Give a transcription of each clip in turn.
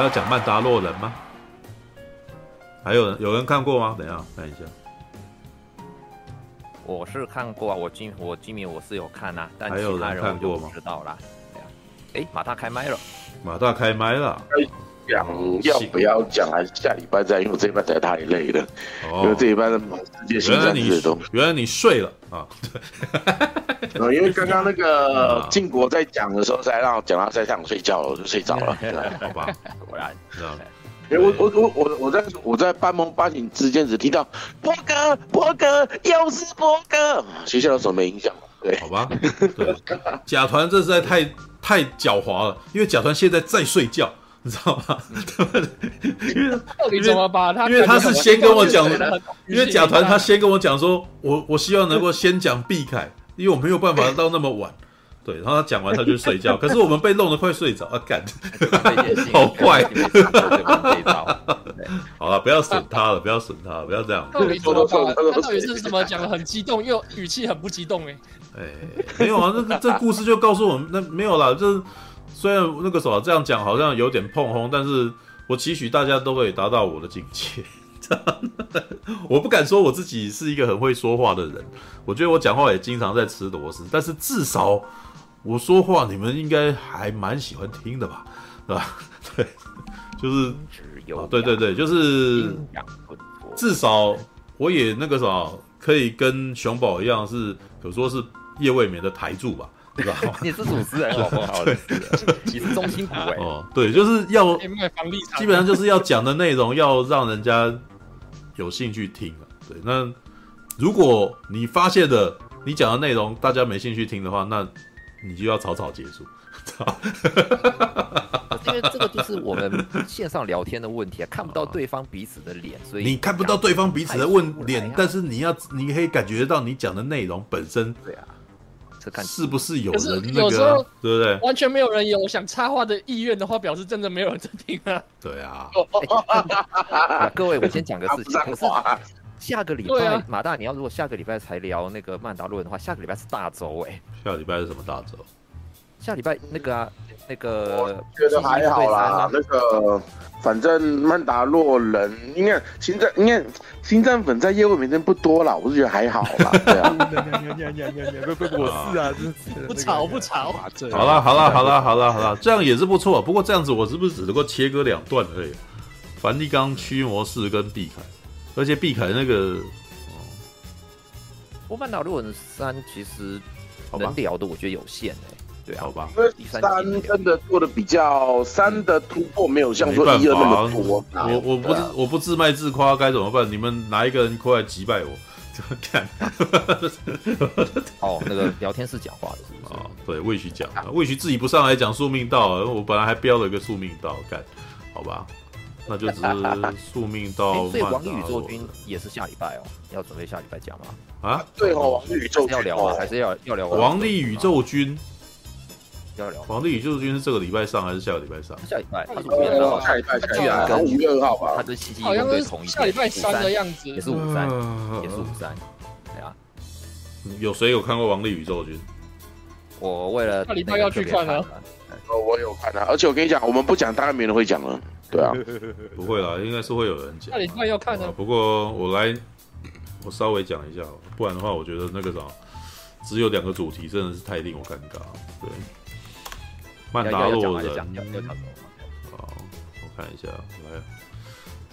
还要讲曼达洛人吗？还有人有人看过吗？等一下看一下。我是看过啊，我今我今年我是有看啊，但其他人我就不知道啦。哎，马大开麦了，马大开麦了。讲要不要讲？还是下礼拜再？因为我这一班实在太累了。哦、因为这礼拜的世界新战士都原来你睡了啊？对。因为刚刚那个靖国在讲的时候，才让我讲到在想睡觉了，我就睡着了。好吧，果然知道。因 为我我我我我在我在半梦半醒之间只听到波哥波哥又是波哥，学校有什么没影响？对，好吧。对，甲团这实在太太狡猾了，因为甲团现在在睡觉。你知道吗？因为到底怎么把他？因为他是先跟我讲，因为甲团他先跟我讲说，我我希望能够先讲毕凯，因为我没有办法到那么晚。对，然后他讲完他就睡觉，可是我们被弄得快睡着啊！干，好怪。好了，不要损他了，不要损他了，不要这样。到底说的话，他到底是怎么讲的？很激动，又语气很不激动哎。哎，没有啊，那这故事就告诉我们，那没有啦，就是。虽然那个时候这样讲好像有点碰轰，但是我期许大家都可以达到我的境界。我不敢说我自己是一个很会说话的人，我觉得我讲话也经常在吃螺丝，但是至少我说话你们应该还蛮喜欢听的吧？对吧？对，就是，对对对，就是至少我也那个什么可以跟熊宝一样是，可说是叶未眠的台柱吧。你是主持人好不好？对，你是中心骨哎。哦，对，就是要基本上就是要讲的内容要让人家有兴趣听。对，那如果你发现的你讲的内容大家没兴趣听的话，那你就要草草结束。因 为这个就是我们线上聊天的问题啊，看不到对方彼此的脸，所以你看不到对方彼此的问脸，但是你要你可以感觉到你讲的内容本身。对啊。是不是有人那个？有时候对不对？完全没有人有想插话的意愿的话，表示真的没有人在听啊。对啊。各位，我先讲个事情。可是下个礼拜，马大，你要如果下个礼拜才聊那个曼达洛人的话，下个礼拜是大周哎。下个礼拜是什么大周？下礼拜那个啊，那个我觉得还好啦，那个。反正曼达洛人，应该星战，应该星战粉在业务名称不多啦，我是觉得还好啦。对啊，我是啊，不吵不吵。好了好了好了好了好了，这样也是不错。不过这样子我是不是只能够切割两段而已？梵蒂冈驱魔士跟毕凯，而且毕凯那个，我曼达洛人三其实能聊的我觉得有限哎。对，好吧。因为三真的做的比较三的突破没有像说一二那么多。我我不我不自卖自夸该怎么办？你们哪一个人过来击败我？怎么看？哦，那个聊天室讲话的是不是？哦，对，魏徐讲，魏徐自己不上来讲宿命道，我本来还标了一个宿命道，干，好吧，那就只是宿命道。所以王力宇宙军也是下礼拜哦，要准备下礼拜讲吗？啊，对哦，王力宇宙要聊啊，还是要要聊王力宇宙军？皇帝宇宙军是这个礼拜上还是下个礼拜上？下礼拜，他是五月二号，下礼拜居然跟五月二号吧？他是奇迹好像是同一下礼拜三的样子，也是五三，也是五三。对啊，有谁有看过王力宇宙军？我为了下礼拜要去看啊。哦，我有看啊，而且我跟你讲，我们不讲，当然没人会讲了。对啊，不会啦，应该是会有人讲。下礼拜要看啊。不过我来，我稍微讲一下，不然的话，我觉得那个啥，只有两个主题，真的是太令我尴尬。对。曼达洛人，好，我看一下，来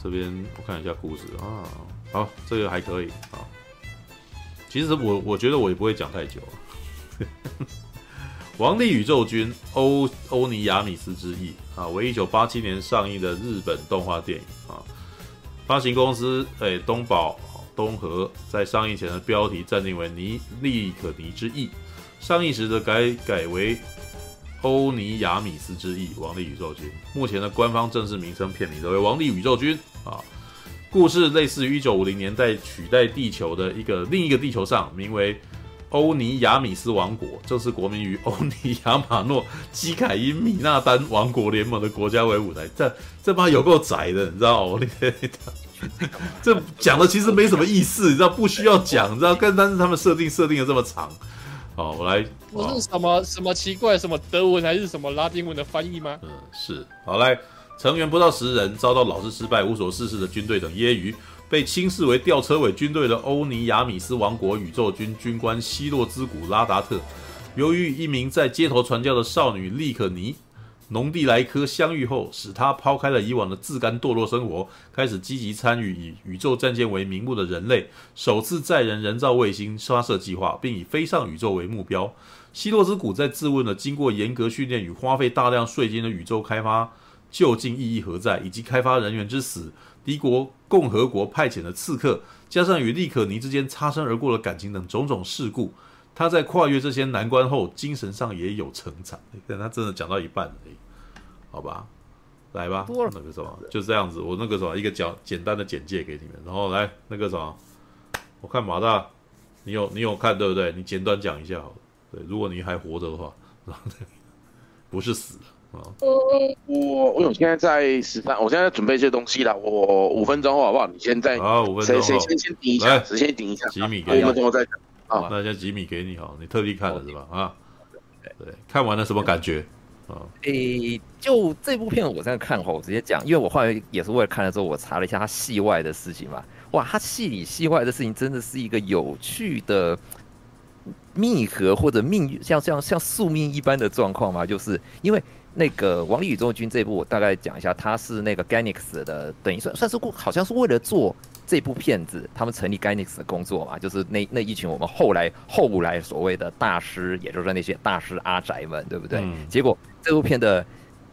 这边我看一下故事啊，好，这个还可以啊。其实我我觉得我也不会讲太久。王力宇宙军欧欧尼亚米斯之翼啊，为一九八七年上映的日本动画电影啊。发行公司诶东宝东和在上映前的标题暂定为尼利可尼之翼，上映时的改改为。欧尼亚米斯之翼，王力宇宙军。目前的官方正式名称片名都为王力宇宙军啊。故事类似于一九五零年代取代地球的一个另一个地球上，名为欧尼亚米斯王国，正式国名于欧尼亚马诺基凯因米纳丹王国联盟的国家为舞台。这这帮有够窄的，你知道吗？这 讲的其实没什么意思，你知道 不需要讲，你知道？但但是他们设定设定的这么长。好，我来。我是什么什么奇怪什么德文还是什么拉丁文的翻译吗？嗯，是。好来，成员不到十人，遭到老是失败、无所事事的军队等揶揄，被轻视为吊车尾军队的欧尼亚米斯王国宇宙军军官希洛兹古拉达特，由于一名在街头传教的少女利可尼农地莱科相遇后，使他抛开了以往的自甘堕落生活，开始积极参与以宇宙战舰为名目的人类首次载人人造卫星发射计划，并以飞上宇宙为目标。希洛兹古在质问了经过严格训练与花费大量税金的宇宙开发究竟意义何在，以及开发人员之死、敌国共和国派遣的刺客，加上与利可尼之间擦身而过的感情等种种事故，他在跨越这些难关后，精神上也有成长。但他真的讲到一半而已，好吧，来吧，那个什么，就这样子，我那个什么，一个简简单的简介给你们，然后来那个什么，我看马大，你有你有看对不对？你简短讲一下好了。对，如果你还活着的话，不是死的啊。我我有现在在吃饭，我现在在准备一些东西了。我五分钟后好不好？你现在啊，五分钟，谁谁先先顶一下，谁先顶一下。吉米给你，五分钟后再讲啊。那先吉米给你哈，你特地看了是吧？啊，对，看完了什么感觉啊？诶，就这部片我在看后，我直接讲，因为我后来也是为了看了之后，我查了一下他戏外的事情嘛。哇，他戏里戏外的事情真的是一个有趣的。密合或者命运像像像宿命一般的状况嘛？就是因为那个《王力宇宙军》这部，我大概讲一下，他是那个 Gainax 的，等于算算是好像是为了做这部片子，他们成立 Gainax 的工作嘛，就是那那一群我们后来后来所谓的大师，也就是那些大师阿宅们，对不对？嗯、结果这部片的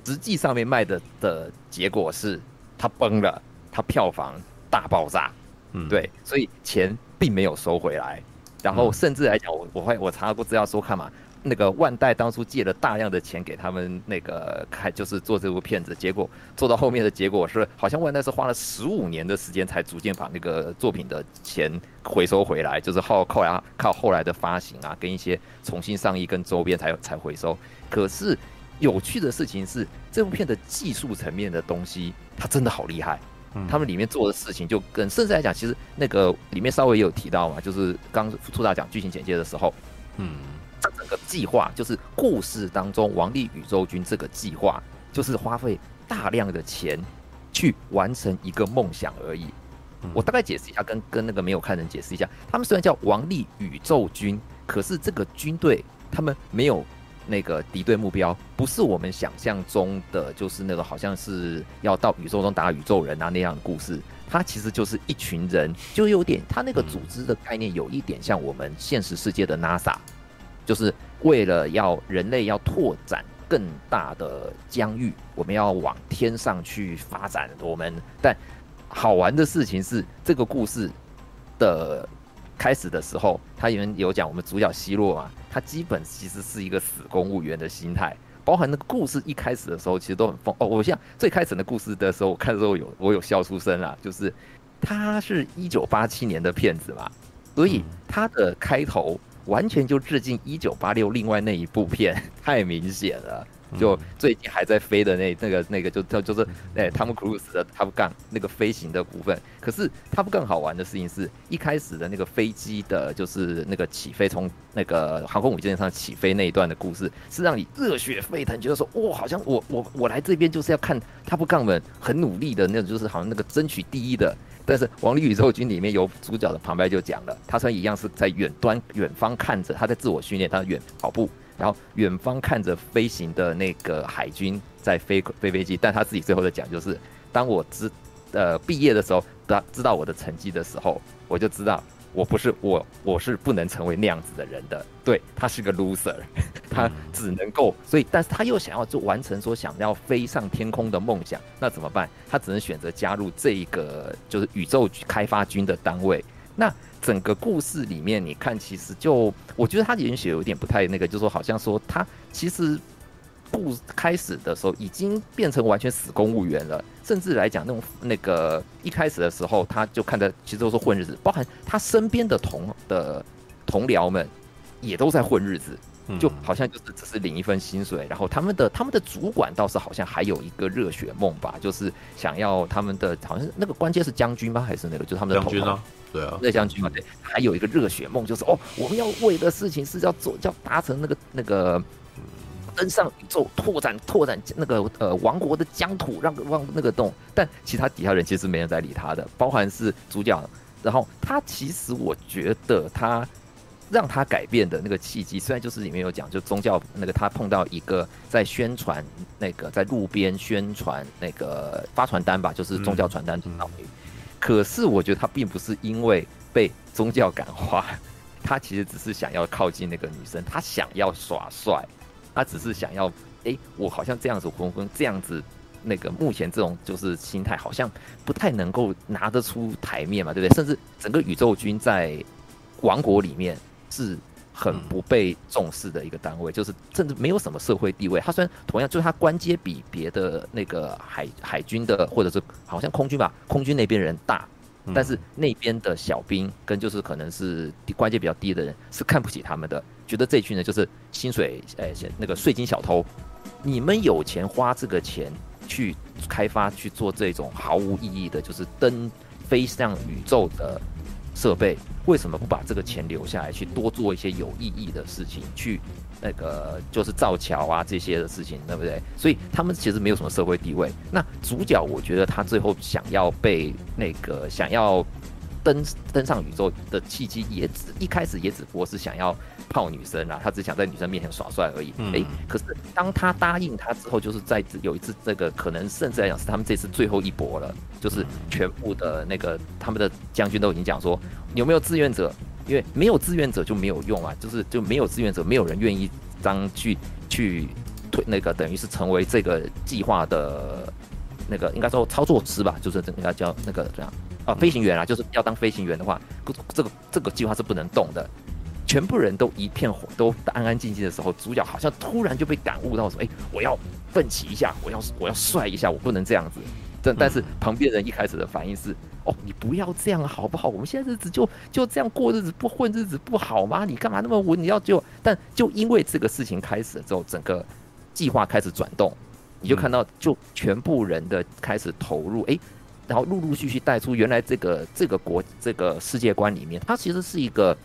实际上面卖的的结果是它崩了，它票房大爆炸，嗯，对，所以钱并没有收回来。然后甚至来讲，我我会我查过资料说看嘛，那个万代当初借了大量的钱给他们那个开，就是做这部片子，结果做到后面的结果是，好像万代是花了十五年的时间才逐渐把那个作品的钱回收回来，就是靠靠呀靠后来的发行啊，跟一些重新上映跟周边才才回收。可是有趣的事情是，这部片的技术层面的东西，它真的好厉害。他们里面做的事情就跟甚至来讲，其实那个里面稍微也有提到嘛，就是刚出大讲剧情简介的时候，嗯，这整个计划就是故事当中王力宇宙军这个计划，就是花费大量的钱去完成一个梦想而已。我大概解释一下，跟跟那个没有看人解释一下，他们虽然叫王力宇宙军，可是这个军队他们没有。那个敌对目标不是我们想象中的，就是那个好像是要到宇宙中打宇宙人啊那样的故事。它其实就是一群人，就有点，他那个组织的概念有一点像我们现实世界的 NASA，就是为了要人类要拓展更大的疆域，我们要往天上去发展。我们但好玩的事情是，这个故事的开始的时候，他有有讲我们主角希洛嘛。他基本其实是一个死公务员的心态，包含那个故事一开始的时候，其实都很疯哦。我像最开始的故事的时候，我看的时候有我有笑出声啦，就是他是一九八七年的片子嘛，所以他的开头完全就致敬一九八六另外那一部片，太明显了。就最近还在飞的那那个那个就就就是哎汤姆·克鲁斯的 Top Gun 那个飞行的部分，可是 Top Gun 好玩的事情是一开始的那个飞机的，就是那个起飞从那个航空母舰上起飞那一段的故事，是让你热血沸腾，觉得说哇，好像我我我来这边就是要看 Top Gun 们很努力的那种，就是好像那个争取第一的。但是《王力宇宙军》里面有主角的旁白就讲了，他虽然一样是在远端远方看着，他在自我训练，他远跑步。然后远方看着飞行的那个海军在飞飞飞机，但他自己最后的讲就是，当我知呃毕业的时候，他知道我的成绩的时候，我就知道我不是我我是不能成为那样子的人的。对，他是个 loser，他只能够所以，但是他又想要做完成说想要飞上天空的梦想，那怎么办？他只能选择加入这一个就是宇宙开发军的单位。那整个故事里面，你看，其实就我觉得他也许有点不太那个，就是说好像说他其实不开始的时候已经变成完全死公务员了，甚至来讲那种那个一开始的时候，他就看着其实都是混日子，包含他身边的同的同僚们也都在混日子，就好像就是只是领一份薪水，然后他们的他们的主管倒是好像还有一个热血梦吧，就是想要他们的好像那个关键是将军吗？还是那个就是他们的同僚？对啊，那将军嘛，对，还有一个热血梦，就是哦，我们要为的事情是要做，要达成那个那个登上宇宙，拓展拓展那个呃王国的疆土，让让那个洞。但其他底下人其实没人在理他的，包含是主角。然后他其实我觉得他让他改变的那个契机，虽然就是里面有讲，就宗教那个他碰到一个在宣传那个在路边宣传那个发传单吧，就是宗教传单的少女。可是我觉得他并不是因为被宗教感化。他其实只是想要靠近那个女生，他想要耍帅，他只是想要，哎、欸，我好像这样子混混，这样子，那个目前这种就是心态，好像不太能够拿得出台面嘛，对不对？甚至整个宇宙军在王国里面是很不被重视的一个单位，就是甚至没有什么社会地位。他虽然同样就是他官阶比别的那个海海军的，或者是好像空军吧，空军那边人大。但是那边的小兵跟就是可能是关节比较低的人是看不起他们的，觉得这群人就是薪水诶，那个税金小偷。你们有钱花这个钱去开发去做这种毫无意义的，就是登飞向宇宙的设备，为什么不把这个钱留下来去多做一些有意义的事情去？那个就是造桥啊这些的事情，对不对？所以他们其实没有什么社会地位。那主角，我觉得他最后想要被那个想要登登上宇宙的契机，也只一开始也只不过是想要泡女生啊，他只想在女生面前耍帅而已。哎、嗯，可是当他答应他之后，就是在有一次这个可能甚至来讲是他们这次最后一搏了，就是全部的那个他们的将军都已经讲说，有没有志愿者？因为没有志愿者就没有用啊，就是就没有志愿者，没有人愿意当去去推那个，等于是成为这个计划的那个应该说操作师吧，就是应该叫那个这样啊，飞行员啊，就是要当飞行员的话，这个这个计划是不能动的。全部人都一片火，都安安静静的时候，主角好像突然就被感悟到说，哎，我要奋起一下，我要我要帅一下，我不能这样子。但但是旁边人一开始的反应是。哦，你不要这样好不好？我们现在日子就就这样过日子，不混日子不好吗？你干嘛那么稳？你要就，但就因为这个事情开始了之后，整个计划开始转动，你就看到就全部人的开始投入，哎、欸，然后陆陆续续带出原来这个这个国这个世界观里面，它其实是一个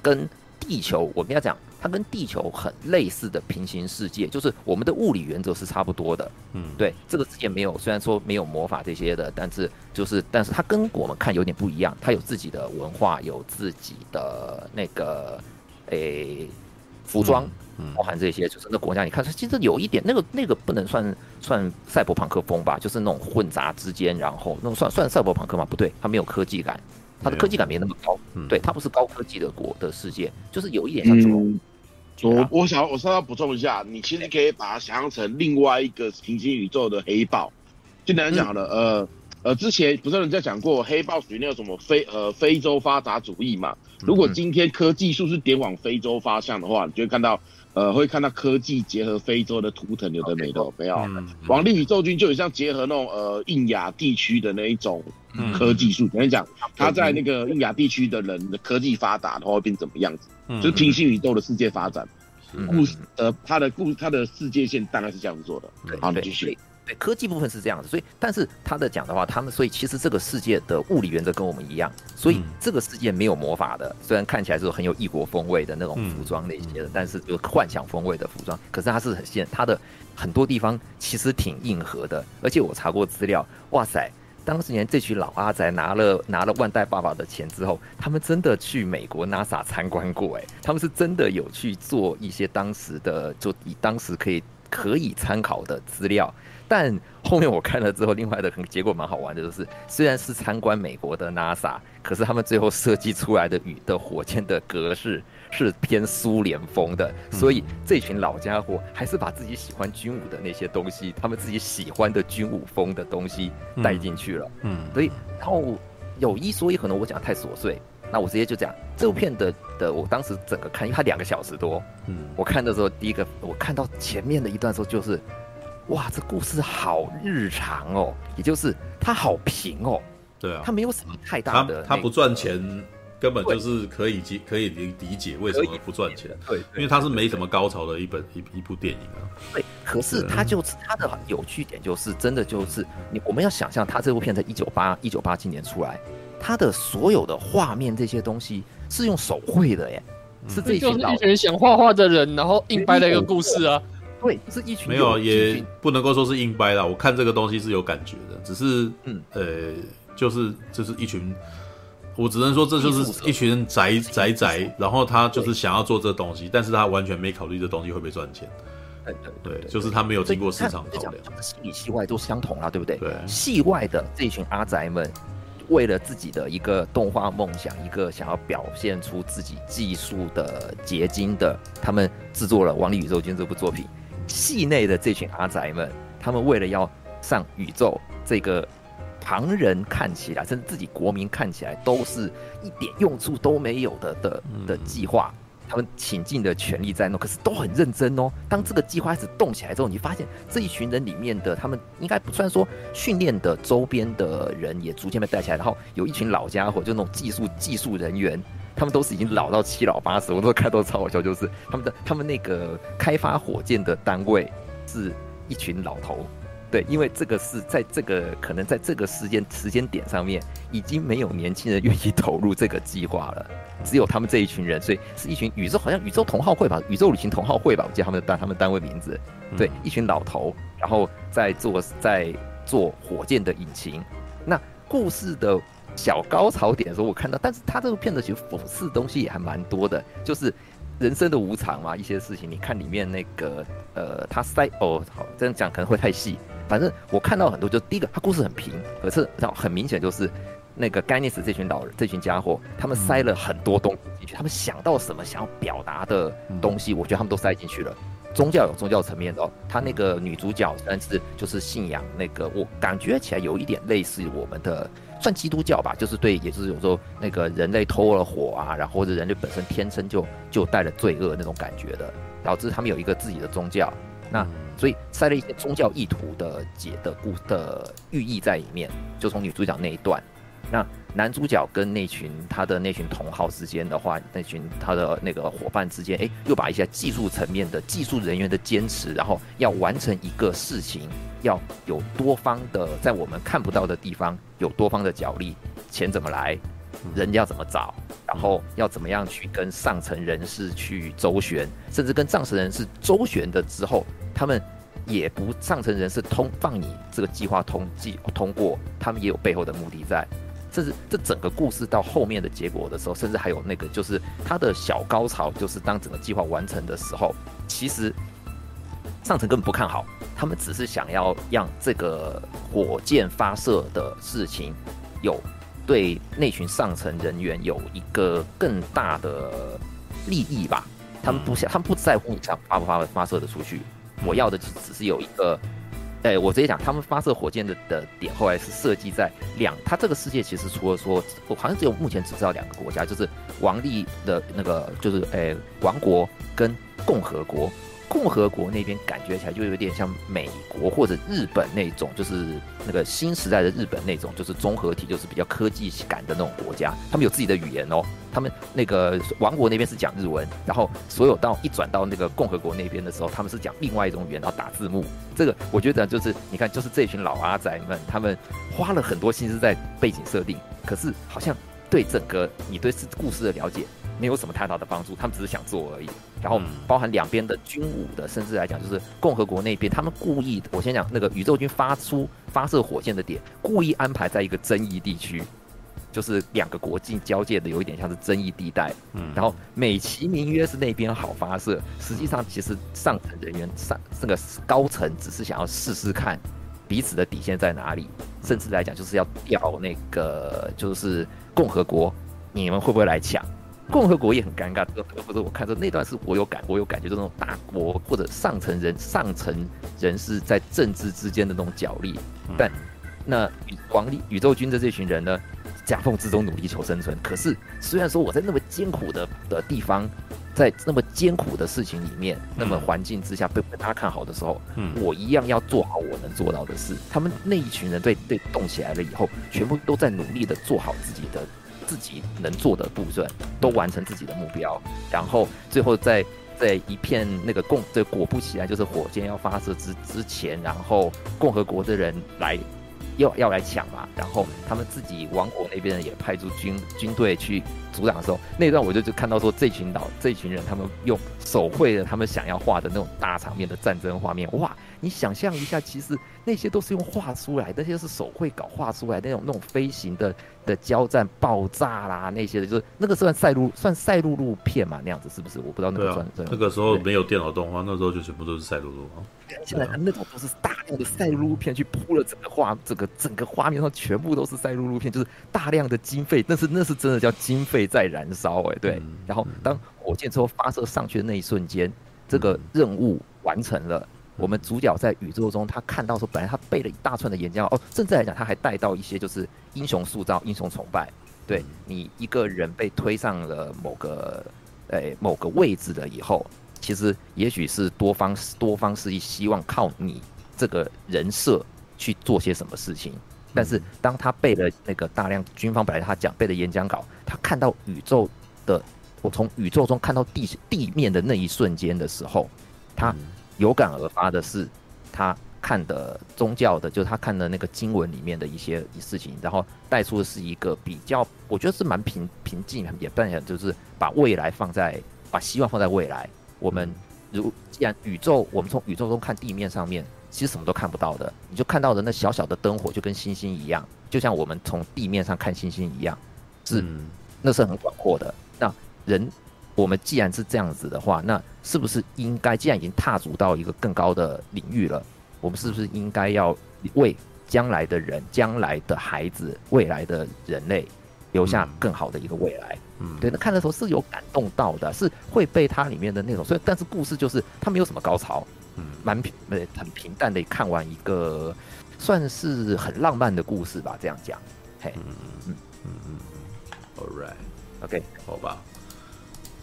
跟地球，我跟你讲。它跟地球很类似的平行世界，就是我们的物理原则是差不多的。嗯，对，这个世界没有，虽然说没有魔法这些的，但是就是，但是它跟我们看有点不一样。它有自己的文化，有自己的那个诶、欸、服装，包含这些，就是那国家。你看，它其实有一点那个那个不能算算赛博朋克风吧，就是那种混杂之间，然后那种算算赛博朋克吗？不对，它没有科技感。它的科技感没那么高，嗯、对，它不是高科技的国的世界，就是有一点像这种。嗯、我我想我稍稍补充一下，你其实可以把它想象成另外一个平行宇宙的黑豹。简单讲了，嗯、呃呃，之前不是有人家讲过黑豹属于那种什么非呃非洲发达主义嘛？如果今天科技术是点往非洲方向的话，你就会看到。呃，会看到科技结合非洲的图腾，有的没的没有。王力宇宙军就很像结合那种呃印亚地区的那一种科技术。我跟你讲，他在那个印亚地区的人的科技发达的话会变怎么样子？嗯、就是平行宇宙的世界发展。故事呃，他的故他的世界线大概是这样子做的。好，你继续。对，科技部分是这样子，所以但是他的讲的话，他们所以其实这个世界的物理原则跟我们一样，所以这个世界没有魔法的，虽然看起来是很有异国风味的那种服装那些的，但是就幻想风味的服装，可是它是很现，它的很多地方其实挺硬核的，而且我查过资料，哇塞，当时年这群老阿宅拿了拿了万代爸爸的钱之后，他们真的去美国 NASA 参观过，哎，他们是真的有去做一些当时的，就以当时可以可以参考的资料。但后面我看了之后，另外的很结果蛮好玩的，就是虽然是参观美国的 NASA，可是他们最后设计出来的宇的火箭的格式是偏苏联风的，所以这群老家伙还是把自己喜欢军武的那些东西，他们自己喜欢的军武风的东西带进去了。嗯，所以然后有一说一，可能我讲的太琐碎，那我直接就讲这部片的的，我当时整个看，因为它两个小时多，嗯，我看的时候第一个我看到前面的一段时候就是。哇，这故事好日常哦，也就是它好平哦，对啊，它没有什么太大的、那个，它不赚钱，根本就是可以理可以理理解为什么不赚钱，对，因为它是没什么高潮的一本一一部电影啊。对，可是它就是它的有趣点就是真的就是你我们要想象它这部片在一九八一九八七年出来，它的所有的画面这些东西是用手绘的耶，是这些就是一群想画画的人，然后硬掰了一个故事啊。对，是一群没有，也不能够说是硬掰啦。我看这个东西是有感觉的，只是，嗯，呃，就是就是一群，我只能说这就是一群宅宅宅，然后他就是想要做这东西，但是他完全没考虑这东西会不会赚钱。对对对，对，就是他没有经过市场考量。戏里戏外都相同啦，对不对？对，戏外的这一群阿宅们。为了自己的一个动画梦想，一个想要表现出自己技术的结晶的，他们制作了《王力宇宙军》这部作品。戏内的这群阿宅们，他们为了要上宇宙，这个旁人看起来，甚至自己国民看起来，都是一点用处都没有的的的计划。他们倾尽的全力在弄，可是都很认真哦。当这个计划开始动起来之后，你发现这一群人里面的他们应该不算说训练的周边的人也逐渐被带起来，然后有一群老家伙，就那种技术技术人员，他们都是已经老到七老八十，我都看到超好笑，就是他们的他们那个开发火箭的单位是一群老头。对，因为这个是在这个可能在这个时间时间点上面，已经没有年轻人愿意投入这个计划了，只有他们这一群人，所以是一群宇宙好像宇宙同好会吧，宇宙旅行同好会吧，我记得他们的单他们单位名字，对，一群老头，然后在做在做火箭的引擎。那故事的小高潮点的时候，我看到，但是他这个片子其实讽刺东西也还蛮多的，就是。人生的无常嘛，一些事情，你看里面那个，呃，他塞哦，好，这样讲可能会太细。反正我看到很多，就第一个，他故事很平，可是然后很明显就是那个盖尼斯这群老人，这群家伙，他们塞了很多东西进去，他们想到什么想要表达的东西，我觉得他们都塞进去了。宗教有宗教层面的哦，他那个女主角，但是就是信仰那个，我感觉起来有一点类似我们的。算基督教吧，就是对，也就是有时候那个人类偷了火啊，然后或者人类本身天生就就带了罪恶那种感觉的，导致他们有一个自己的宗教，那所以塞了一些宗教意图的解的故的寓意在里面，就从女主角那一段，那男主角跟那群他的那群同好之间的话，那群他的那个伙伴之间，诶，又把一些技术层面的技术人员的坚持，然后要完成一个事情。要有多方的，在我们看不到的地方有多方的角力，钱怎么来，人要怎么找，然后要怎么样去跟上层人士去周旋，甚至跟上层人士周旋的之后，他们也不上层人士通放你这个计划通计通过，他们也有背后的目的在，甚至这整个故事到后面的结果的时候，甚至还有那个就是他的小高潮，就是当整个计划完成的时候，其实上层根本不看好。他们只是想要让这个火箭发射的事情有对那群上层人员有一个更大的利益吧。他们不想，他们不在乎你想发不发发射的出去。我要的只只是有一个，哎，我直接讲，他们发射火箭的的点后来是设计在两，他这个世界其实除了说，我好像只有目前只知道两个国家，就是王力的那个，就是哎，王国跟共和国。共和国那边感觉起来就有点像美国或者日本那种，就是那个新时代的日本那种，就是综合体，就是比较科技感的那种国家。他们有自己的语言哦，他们那个王国那边是讲日文，然后所有到一转到那个共和国那边的时候，他们是讲另外一种语言，然后打字幕。这个我觉得就是你看，就是这群老阿宅们，他们花了很多心思在背景设定，可是好像对整个你对故事的了解。没有什么太大的帮助，他们只是想做而已。然后包含两边的军武的，甚至来讲就是共和国那边，他们故意，我先讲那个宇宙军发出发射火箭的点，故意安排在一个争议地区，就是两个国境交界的，有一点像是争议地带。嗯，然后美其名曰是那边好发射，实际上其实上层人员上这个高层只是想要试试看彼此的底线在哪里，甚至来讲就是要调那个就是共和国，你们会不会来抢？共和国也很尴尬，这个或者我看到那段是我有感，我有感觉，就那种大国或者上层人上层人士在政治之间的那种角力。但那王力宇宙军的这群人呢，夹缝之中努力求生存。可是虽然说我在那么艰苦的的地方，在那么艰苦的事情里面，那么环境之下被大家看好的时候，我一样要做好我能做到的事。他们那一群人对对动起来了以后，全部都在努力的做好自己的。自己能做的部分都完成自己的目标，然后最后在在一片那个共，这果不其然就是火箭要发射之之前，然后共和国的人来要要来抢嘛，然后他们自己王国那边也派出军军队去阻挡的时候，那一段我就就看到说，这群岛这群人他们用手绘的他们想要画的那种大场面的战争画面，哇！你想象一下，其实那些都是用画出来，那些是手绘稿画出来那种那种飞行的的交战爆炸啦那些的，就是那个算赛璐算赛璐璐片嘛那样子是不是？我不知道那个算算、啊。那个时候没有电脑动画，那时候就全部都是赛璐璐啊。现在那种都是大量的赛璐璐片去铺了整个画，整个整个画面上全部都是赛璐璐片，就是大量的经费，那是那是真的叫经费在燃烧哎、欸，对。嗯、然后当火箭之后发射上去的那一瞬间，这个任务完成了。我们主角在宇宙中，他看到说，本来他背了一大串的演讲哦，甚至来讲，他还带到一些就是英雄塑造、英雄崇拜。对，你一个人被推上了某个诶、欸、某个位置了以后，其实也许是多方多方势力希望靠你这个人设去做些什么事情。但是当他背了那个大量军方本来他讲背的演讲稿，他看到宇宙的，我从宇宙中看到地地面的那一瞬间的时候，他。有感而发的是，他看的宗教的，就是他看的那个经文里面的一些事情，然后带出的是一个比较，我觉得是蛮平平静、很简单，就是把未来放在，把希望放在未来。我们如既然宇宙，我们从宇宙中看地面上面，其实什么都看不到的，你就看到的那小小的灯火，就跟星星一样，就像我们从地面上看星星一样，是那是很广阔的。那人。我们既然是这样子的话，那是不是应该，既然已经踏足到一个更高的领域了，我们是不是应该要为将来的人、将来的孩子、未来的人类留下更好的一个未来？嗯，对。那看的时候是有感动到的，是会被它里面的那种，所以但是故事就是它没有什么高潮，嗯，蛮平，呃，很平淡的看完一个算是很浪漫的故事吧，这样讲。嘿，嗯嗯嗯嗯，All right，OK，好吧。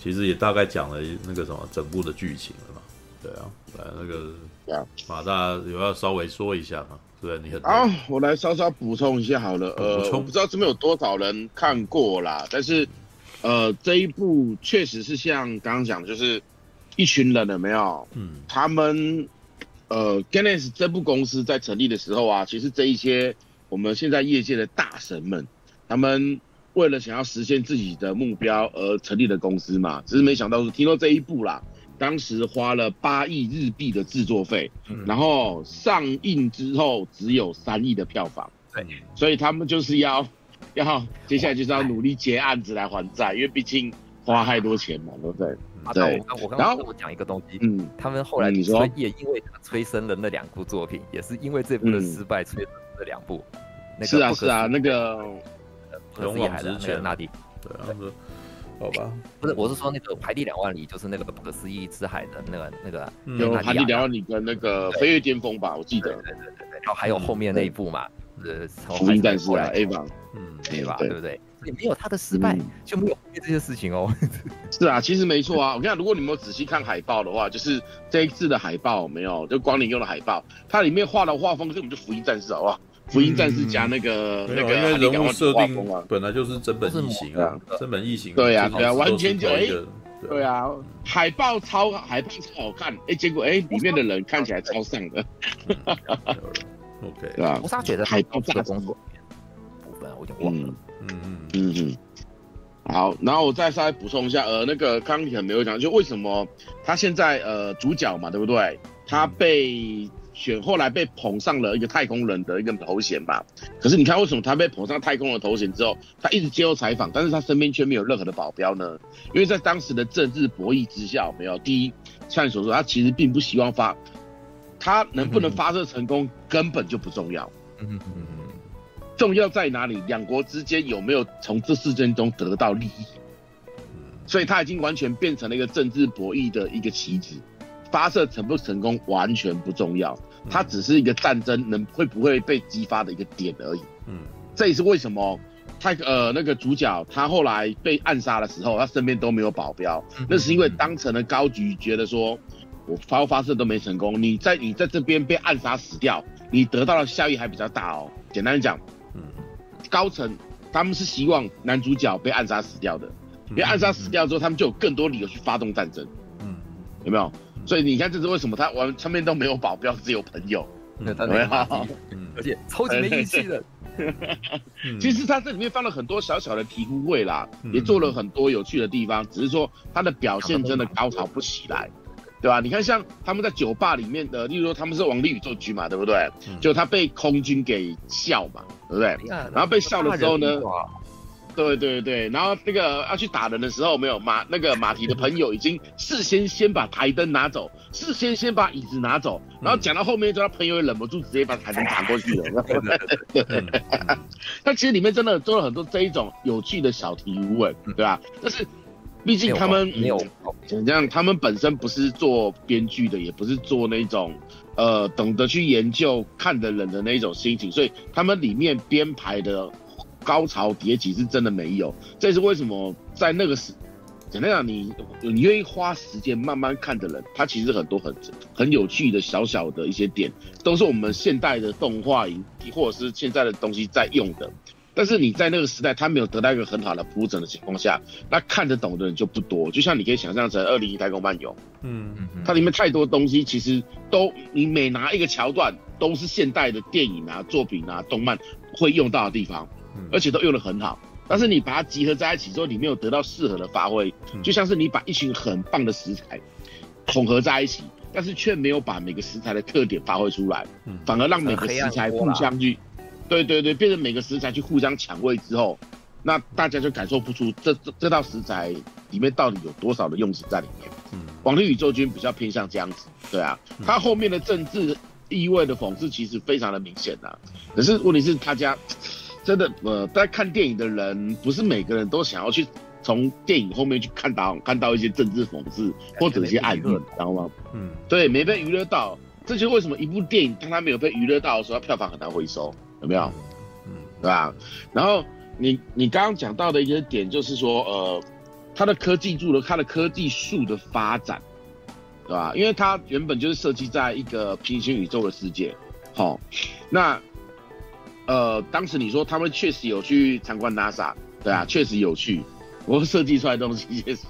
其实也大概讲了那个什么整部的剧情了嘛，对啊，来那个马大有要稍微说一下嘛，对你很好，我来稍稍补充一下好了，呃，我不知道这边有多少人看过啦，但是呃这一部确实是像刚刚讲的，就是一群人有没有？嗯，他们呃 Gainax 这部公司在成立的时候啊，其实这一些我们现在业界的大神们，他们。为了想要实现自己的目标而成立的公司嘛，只是没想到是听到这一步啦，当时花了八亿日币的制作费，然后上映之后只有三亿的票房，对，所以他们就是要要接下来就是要努力接案子来还债，因为毕竟花太多钱嘛，对不对？对。我刚刚我讲一个东西，嗯，他们后来你说也因为催生了那两部作品，也是因为这部的失败催生了两部，是啊是啊，那个。勇往直前，那地，对啊，好吧，不是，我是说那个海底两万里，就是那个不可思议之海的那个那个，有海底两万里跟那个飞跃巅峰吧，我记得，对对对对，然后还有后面那一部嘛，呃，福音战士啊，A 吧，嗯，A 吧，对不对？也没有他的失败，就没有这些事情哦。是啊，其实没错啊，我跟你讲，如果你没有仔细看海报的话，就是这一次的海报没有，就光临用的海报，它里面画的画风根本就福音战士，好不好？福音战士加那个那个，因为人物设定本来就是真本异形啊，真本异形。对啊，对啊，完全就哎，对啊，海报超海报超好看，哎，结果哎，里面的人看起来超像的。OK，对吧？我啥觉得海报这个工作部分我就忘了。嗯嗯嗯嗯。好，然后我再稍微补充一下，呃，那个刚刚你很没有讲，就为什么他现在呃主角嘛，对不对？他被。选后来被捧上了一个太空人的一个头衔吧，可是你看为什么他被捧上太空的头衔之后，他一直接受采访，但是他身边却没有任何的保镖呢？因为在当时的政治博弈之下，没有第一，像你所说，他其实并不希望发，他能不能发射成功根本就不重要，嗯嗯嗯，重要在哪里？两国之间有没有从这事件中得到利益？所以它已经完全变成了一个政治博弈的一个棋子。发射成不成功完全不重要，它只是一个战争能会不会被激发的一个点而已。嗯，这也是为什么他呃那个主角他后来被暗杀的时候，他身边都没有保镖，那是因为当层的高局觉得说，我发发射都没成功，你在你在这边被暗杀死掉，你得到的效益还比较大哦。简单讲，嗯，高层他们是希望男主角被暗杀死掉的，因为暗杀死掉之后，他们就有更多理由去发动战争。嗯，有没有？所以你看，这是为什么他完上面都没有保镖，只有朋友，有没有？嗯，而且超级没义气的。嗯。其实他这里面放了很多小小的醍醐味啦，嗯。也做了很多有趣的地方，只是说他的表现真的高潮不起来，对吧？你看像他们在酒吧里面的，例如说他们是王力宇做局嘛，对不对？嗯就他被空军给笑嘛，对不对？然然后被笑的时候呢，哇对对对，然后那个要去打人的时候，没有马那个马蹄的朋友已经事先先把台灯拿走，事先先把椅子拿走，然后讲到后面就，他朋友也忍不住直接把台灯打过去了。嗯 嗯 但其实里面真的做了很多这一种有趣的小提问，对吧？但是毕竟他们没有嗯怎样，他们本身不是做编剧的，也不是做那种呃懂得去研究看的人的那种心情，所以他们里面编排的高潮迭起是真的没有。这也是为什么在那个时，简单讲，你你愿意花时间慢慢看的人，他其实很多很很有趣的小小的一些点，都是我们现代的动画影或者是现在的东西在用的。但是你在那个时代，他没有得到一个很好的铺整的情况下，那看得懂的人就不多。就像你可以想象成《二零一太空漫游》，嗯。嗯嗯它里面太多东西，其实都你每拿一个桥段，都是现代的电影啊、作品啊、动漫会用到的地方，嗯。而且都用得很好。但是你把它集合在一起之后，你没有得到适合的发挥，嗯。就像是你把一群很棒的食材统合在一起，但是却没有把每个食材的特点发挥出来，嗯。反而让每个食材互相去，对对对，变成每个食材去互相抢位之后，那大家就感受不出这这这道食材里面到底有多少的用心在里面。嗯王力宇宙军比较偏向这样子，对啊，他后面的政治意味的讽刺其实非常的明显呐、可是问题是大家真的呃，在看电影的人不是每个人都想要去从电影后面去看到看到一些政治讽刺或者一些暗喻，你知道吗？嗯对，没被娱乐到，这就是为什么一部电影当它没有被娱乐到的时候，它票房很难回收，有没有？嗯对吧？然后你你刚刚讲到的一个点就是说，呃，它的科技柱的它的科技树的发展，对吧？因为它原本就是设计在一个平行宇宙的世界，好、那呃，当时你说他们确实有去参观 NASA，对啊，确实有去，不过设计出来的东西确实，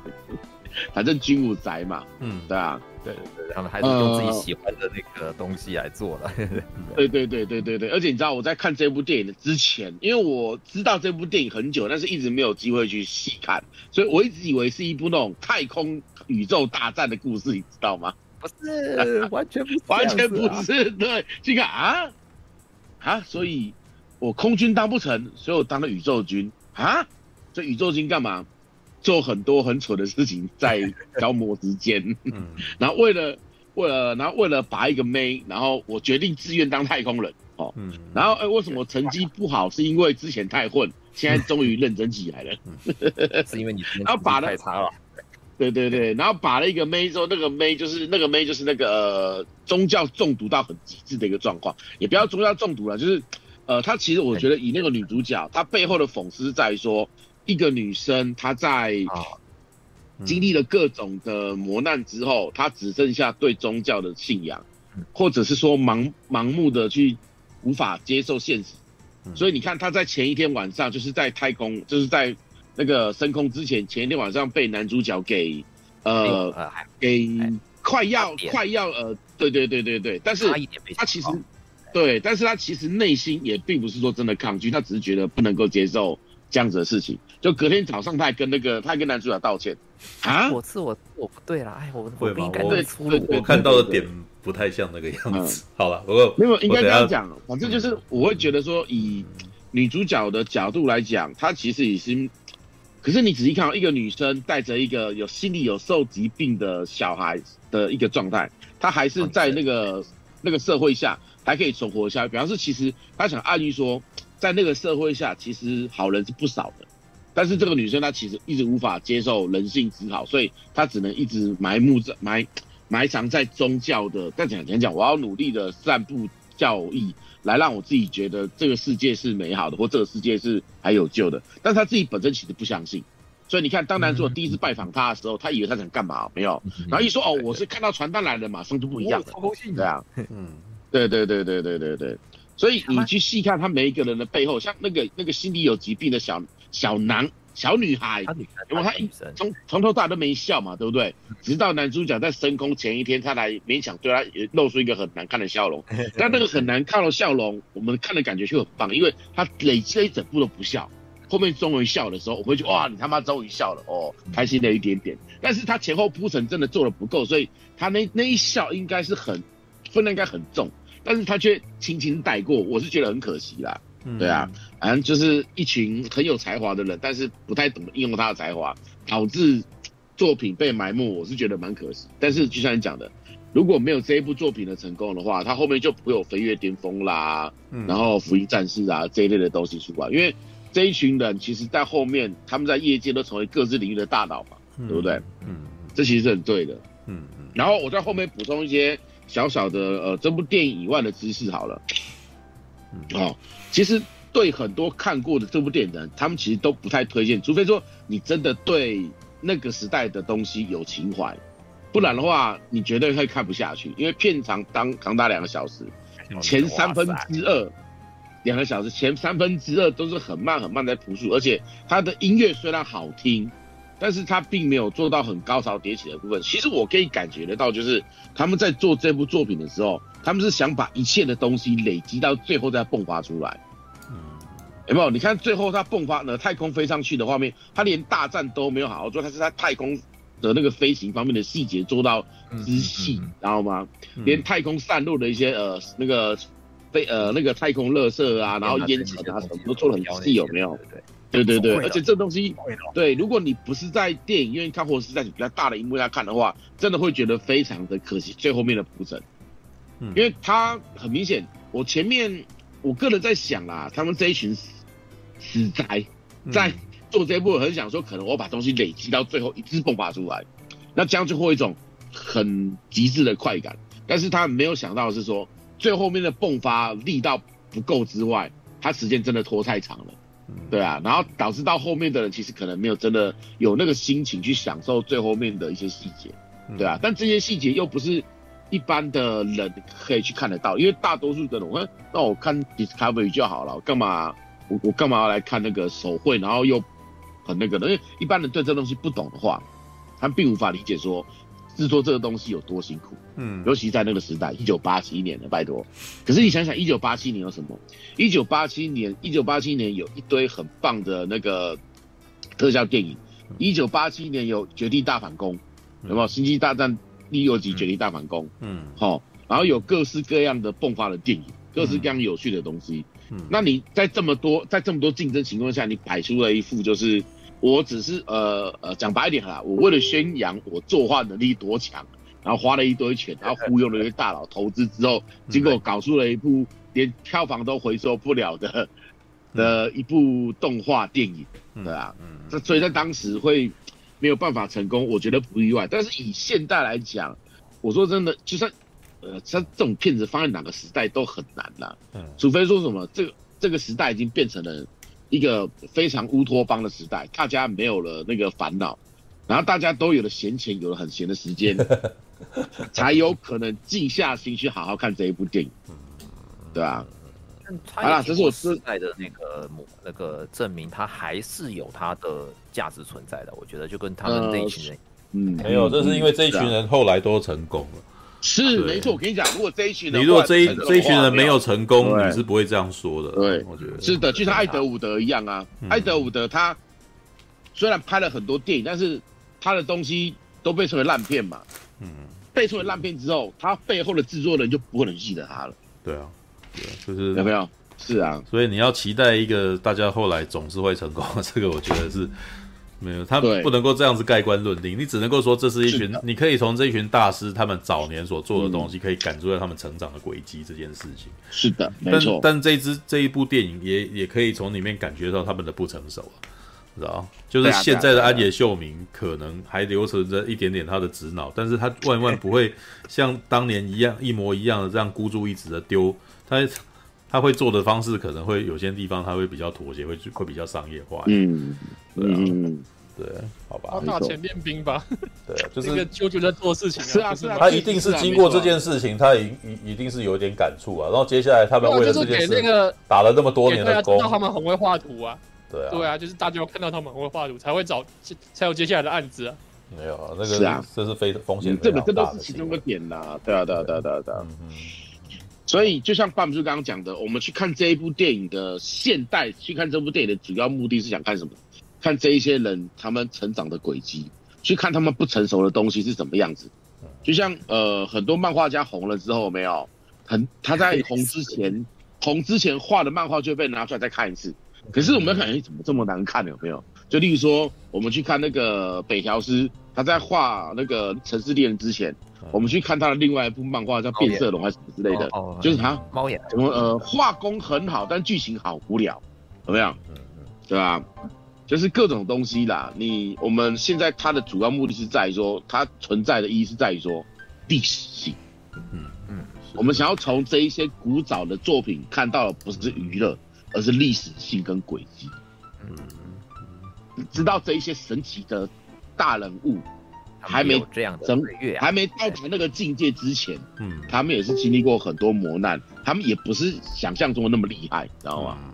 反正军武宅嘛，嗯对啊。对对对，他们还是用自己喜欢的那个东西来做了。对对对对对对，而且你知道我在看这部电影的之前，因为我知道这部电影很久，但是一直没有机会去细看，所以我一直以为是一部那种太空宇宙大战的故事，你知道吗？不是，完全不是、完全不。是，对，这个啊啊，所以我空军当不成，所以我当了宇宙军啊，这宇宙军干嘛？做很多很蠢的事情在消磨时间。嗯然后为了为了然后为了拔一个妹，然后我决定自愿当太空人哦。嗯，然后哎，为什么成绩不好？是因为之前太混，现在终于认真起来了。是因为你然后拔了太差了。对对对，然后拔了一个妹之后，那个妹就是那个妹就是那个、呃、宗教中毒到很极致的一个状况，也不要宗教中毒了，就是呃，她其实我觉得以那个女主角，她背后的讽刺在于说，一个女生她在啊经历了各种的磨难之后，她只剩下对宗教的信仰，或者是说盲盲目的去无法接受现实，所以你看她在前一天晚上就是在太空，就是在那个升空之前，前一天晚上被男主角给呃给快要快要呃，对对对对对，但是差一点被他其实哦对，但是他其实内心也并不是说真的抗拒，他只是觉得不能够接受这样子的事情。就隔天早上，他还跟那个他还跟男主角道歉啊，我是我我不对啦，哎，我我不应该我那么粗鲁。对对我看到的点不太像那个样子。好了，不过没有应该这样讲，反正就是我会觉得说，以女主角的角度来讲，她其实已经，可是你仔细看到一个女生带着一个有心理有受疾病的小孩的一个状态，她还是在那个那个社会下还可以存活下来，表示其实她想暗喻说，在那个社会下，其实好人是不少的。但是这个女生她其实一直无法接受人性之好，所以她只能一直埋没在埋埋藏在宗教的。但讲讲讲，我要努力的散布教义，来让我自己觉得这个世界是美好的，或这个世界是还有救的。但是她自己本身其实不相信，所以你看，当男主角第一次拜访她的时候，他以为他想干嘛？没有，然后一说哦，我是看到传单来的，马上就不一样了。超高兴对啊，嗯对对对对对对对，所以你去细看他每一个人的背后，像那个那个心理有疾病的小小男小女孩，因为他从从头到尾都没笑嘛，对不对？直到男主角在升空前一天，他来勉强对他露出一个很难看的笑容，但那个很难看的笑容，我们看的感觉就很棒，因为他累积了一整部都不笑，后面终于笑的时候，我会觉得哇，你他妈终于笑了哦，开心了一点点。但是他前后铺陈真的做的不够，所以他那那一笑应该是很分量应该很重，但是他却轻轻带过，我是觉得很可惜啦。对啊，反正就是一群很有才华的人，但是不太懂得应用他的才华，导致作品被埋没。我是觉得蛮可惜。但是就像你讲的，如果没有这一部作品的成功的话，他后面就不会有飞跃巅峰啦，嗯、然后福音战士啊这一类的东西出来。因为这一群人其实，在后面他们在业界都成为各自领域的大佬嘛，嗯、对不对？嗯，这其实是很对的。嗯嗯。然后我在后面补充一些小小的呃这部电影以外的知识好了。哦，其实对很多看过的这部电影的人，他们其实都不太推荐，除非说你真的对那个时代的东西有情怀，不然的话你绝对会看不下去，因为片长当长达两个小时，前三分之二两个小时前三分之二都是很慢很慢在朴述，而且它的音乐虽然好听，但是他并没有做到很高潮迭起的部分。其实我可以感觉得到，就是他们在做这部作品的时候。他们是想把一切的东西累积到最后再迸发出来，嗯，有没有？你看最后他迸发呢，太空飞上去的画面，他连大战都没有好好做，他是在太空的那个飞行方面的细节做到之细，知道吗？连太空散落的一些呃那个飞呃那个太空垃圾啊，然后烟尘啊什么都做的很细，有没有？对对对对，而且这东西，对，如果你不是在电影院看，或者是在比较大的荧幕下看的话，真的会觉得非常的可惜，最后面的铺陈。因为他很明显，我前面我个人在想啦，他们这一群死宅在做这一部，很想说，可能我把东西累积到最后一次迸发出来，那这样就会一种很极致的快感。但是他没有想到的是说，最后面的迸发力道不够之外，他时间真的拖太长了，对啊，然后导致到后面的人其实可能没有真的有那个心情去享受最后面的一些细节，对啊，但这些细节又不是。一般的人可以去看得到，因为大多数的人，我看那我看 Discovery 就好了，我干嘛我我干嘛要来看那个手绘，然后又很那个的？因为一般人对这东西不懂的话，他并无法理解说制作这个东西有多辛苦。嗯，尤其在那个时代，一九八七年的拜托。可是你想想，一九八七年有什么？一九八七年，一九八七年有一堆很棒的那个特效电影。一九八七年有《绝地大反攻》，有没有《星际大战》？第六集《绝地大反攻》，嗯，好，然后有各式各样的迸发的电影，各式各样有趣的东西。嗯，那你在这么多在这么多竞争情况下，你摆出了一副就是，我只是呃呃讲白一点好了，我为了宣扬我作画能力多强，然后花了一堆钱，然后忽悠了一些大佬投资之后，结果搞出了一部连票房都回收不了的 的一部动画电影，对啊，这所以在当时会。没有办法成功，我觉得不意外。但是以现代来讲，我说真的，就算呃，像这种骗子放在哪个时代都很难啦。嗯，除非说什么，这个这个时代已经变成了一个非常乌托邦的时代，大家没有了那个烦恼，然后大家都有了闲钱，有了很闲的时间，才有可能静下心去好好看这一部电影，对啊。好了，这是我时代的那个那个证明，它还是有它的价值存在的。我觉得就跟他们那一群人，嗯，没有，这是因为这一群人后来都成功了。是没错，我跟你讲，如果这一群人，你如果这一这一群人没有成功，你是不会这样说的。对，我觉得是的，就像艾德伍德一样啊。艾德伍德他虽然拍了很多电影，但是他的东西都被称为烂片嘛。嗯，被称为烂片之后，他背后的制作人就不可能记得他了。对啊。对就是有没有？是啊，所以你要期待一个大家后来总是会成功，这个我觉得是没有，他不能够这样子盖棺论定，你只能够说这是一群，你可以从这群大师他们早年所做的东西，可以感受到他们成长的轨迹这件事情。是的，没错。但这支这一部电影也也可以从里面感觉到他们的不成熟啊，知道？就是现在的安野秀明可能还留存着一点点他的直脑，但是他万万不会 像当年一样一模一样的这样孤注一掷的丢。他他会做的方式可能会有些地方他会比较妥协，会会比较商业化。嗯，对啊，嗯，对，好吧。拿钱练兵吧。对，就是舅舅在做事情。是啊，是啊。他一定是经过这件事情，他一一一定是有点感触啊。然后接下来他们为了这件事，打了那么多年的工，他们很会画图啊。对啊，对啊，就是大家要看到他们会画图，才会找才有接下来的案子啊。没有啊，那个是啊这是非风险嗯这个这非常大的都是其中一个点啦。对啊，对啊，对啊，对啊，对啊。所以就像爸爸就刚刚讲的，我们去看这一部电影的现代，去看这部电影的主要目的是想看什么？看这一些人他们成长的轨迹，去看他们不成熟的东西是什么样子。就像呃很多漫画家红了之后，有没有很他在红之前，红之前画的漫画就会被拿出来再看一次。可是我们看，哎，怎么这么难看？有没有？就例如说，我们去看那个北条司，他在画那个《城市猎人》之前。我们去看他的另外一部漫画叫《变色龙》还是什么之类的，哦哦、就是他猫眼怎么呃画工很好，但剧情好无聊，有没有？嗯嗯对吧？就是各种东西啦。你我们现在它的主要目的是在于说，它存在的意义是在于说历史性。嗯嗯，我们想要从这一些古早的作品看到的不是娱乐，而是历史性跟轨迹。嗯嗯，知道这一些神奇的大人物。还没这样的还没到达那个境界之前，嗯，他们也是经历过很多磨难，他们也不是想象中的那么厉害，知道吗？嗯、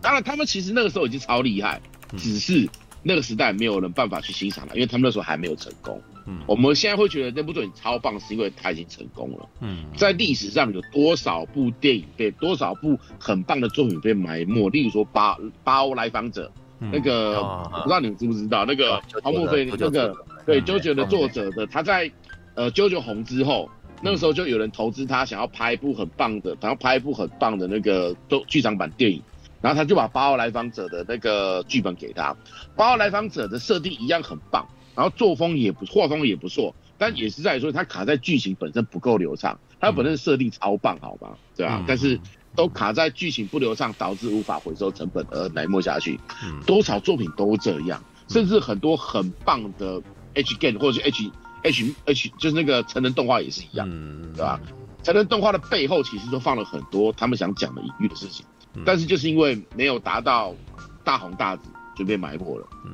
当然，他们其实那个时候已经超厉害，嗯、只是那个时代没有人办法去欣赏了，因为他们那时候还没有成功。嗯，我们现在会觉得那部作品超棒，是因为他已经成功了。嗯，在历史上有多少部电影被多少部很棒的作品被埋没？例如说八八欧来访者，嗯、那个、不知道你们知不知道，那个黄墨菲那个。对，JoJo 的作者的，他在呃 JoJo 红之后，那个时候就有人投资他，想要拍一部很棒的，想要拍一部很棒的那个都剧场版电影，然后他就把《八号来访者》的那个剧本给他，《八号来访者》的设定一样很棒，然后作风也不画风也不错，但也是在于说它卡在剧情本身不够流畅，它本身设定超棒，好吧，对吧？但是都卡在剧情不流畅，导致无法回收成本而埋没下去。多少作品都这样，甚至很多很棒的。H game 或者是 H H H 就是那个成人动画也是一样，嗯、对吧？成人动画的背后其实都放了很多他们想讲的隐喻的事情，嗯、但但是就是因为没有达到大红大紫就被埋没了，嗯，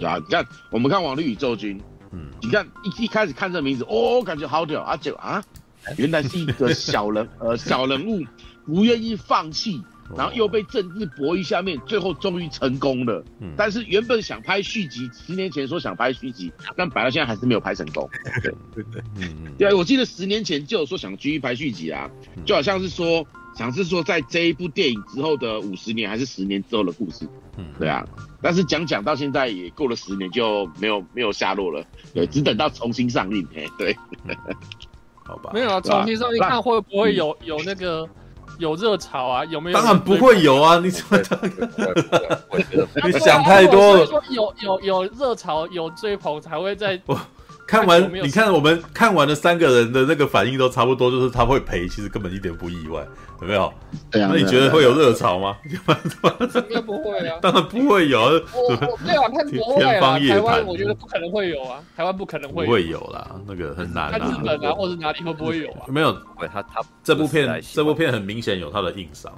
对吧？你看我们看《王力宇宙军》，嗯，你看一一开始看这个名字，哦，感觉好屌啊，就啊，原来是一个小人 呃小人物不愿意放弃。然后又被政治博弈下面，最后终于成功了。嗯，但是原本想拍续集，十年前说想拍续集，但摆到现在还是没有拍成功。对 对对，嗯对，我记得十年前就有说想继续拍续集啊，就好像是说，想是说在这一部电影之后的五十年还是十年之后的故事。嗯，对啊，但是讲讲到现在也过了十年，就没有没有下落了。对，只等到重新上映。哎，对，好吧，没有啊，重新上映看会不会有有那个。有热潮啊？有没有？当然不会有啊！你怎么？你想太多了。说有有有热潮，有追捧才会在。我看完，你看我们看完了三个人的那个反应都差不多，就是他会赔，其实根本一点不意外，有没有？对啊。那你觉得会有热潮吗？应该不会啊。当然不会有。我我没有看国外啊，台湾我觉得不可能会有啊，台湾不可能会不会有啦，那个很难。看日本啊，或者哪里会不会有啊？没有，他他这部片这部片很明显有他的硬伤，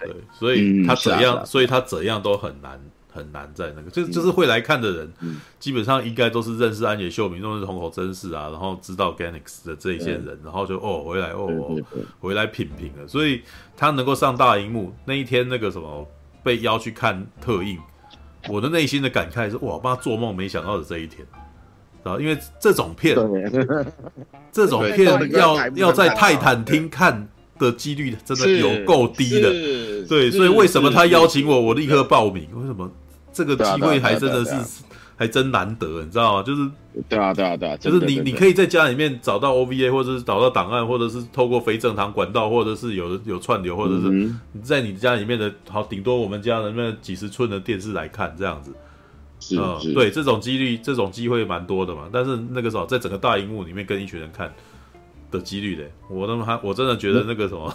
对，所以他怎样，所以他怎样都很难。很难在那个，就就是会来看的人，嗯、基本上应该都是认识安野秀明，认识虹口真嗣啊，然后知道 Gainax 的这一些人，嗯、然后就哦回来哦，哦回来品评了，所以他能够上大荧幕那一天，那个什么被邀去看特映，我的内心的感慨是哇，妈做梦没想到的这一天。啊，因为这种片，这种片要要在泰坦厅看的几率真的有够低的，对，所以为什么他邀请我，我立刻报名？为什么？这个机会还真的是还真难得，你知道吗？就是对啊，对啊，对啊，就是你你可以在家里面找到 OVA，或者是找到档案，或者是透过非正常管道，或者是有有串流，或者是你在你家里面的好，顶多我们家的那几十寸的电视来看这样子。嗯，对，这种几率，这种机会蛮多的嘛。但是那个时候，在整个大荧幕里面跟一群人看。的几率的，我他妈，我真的觉得那个什么，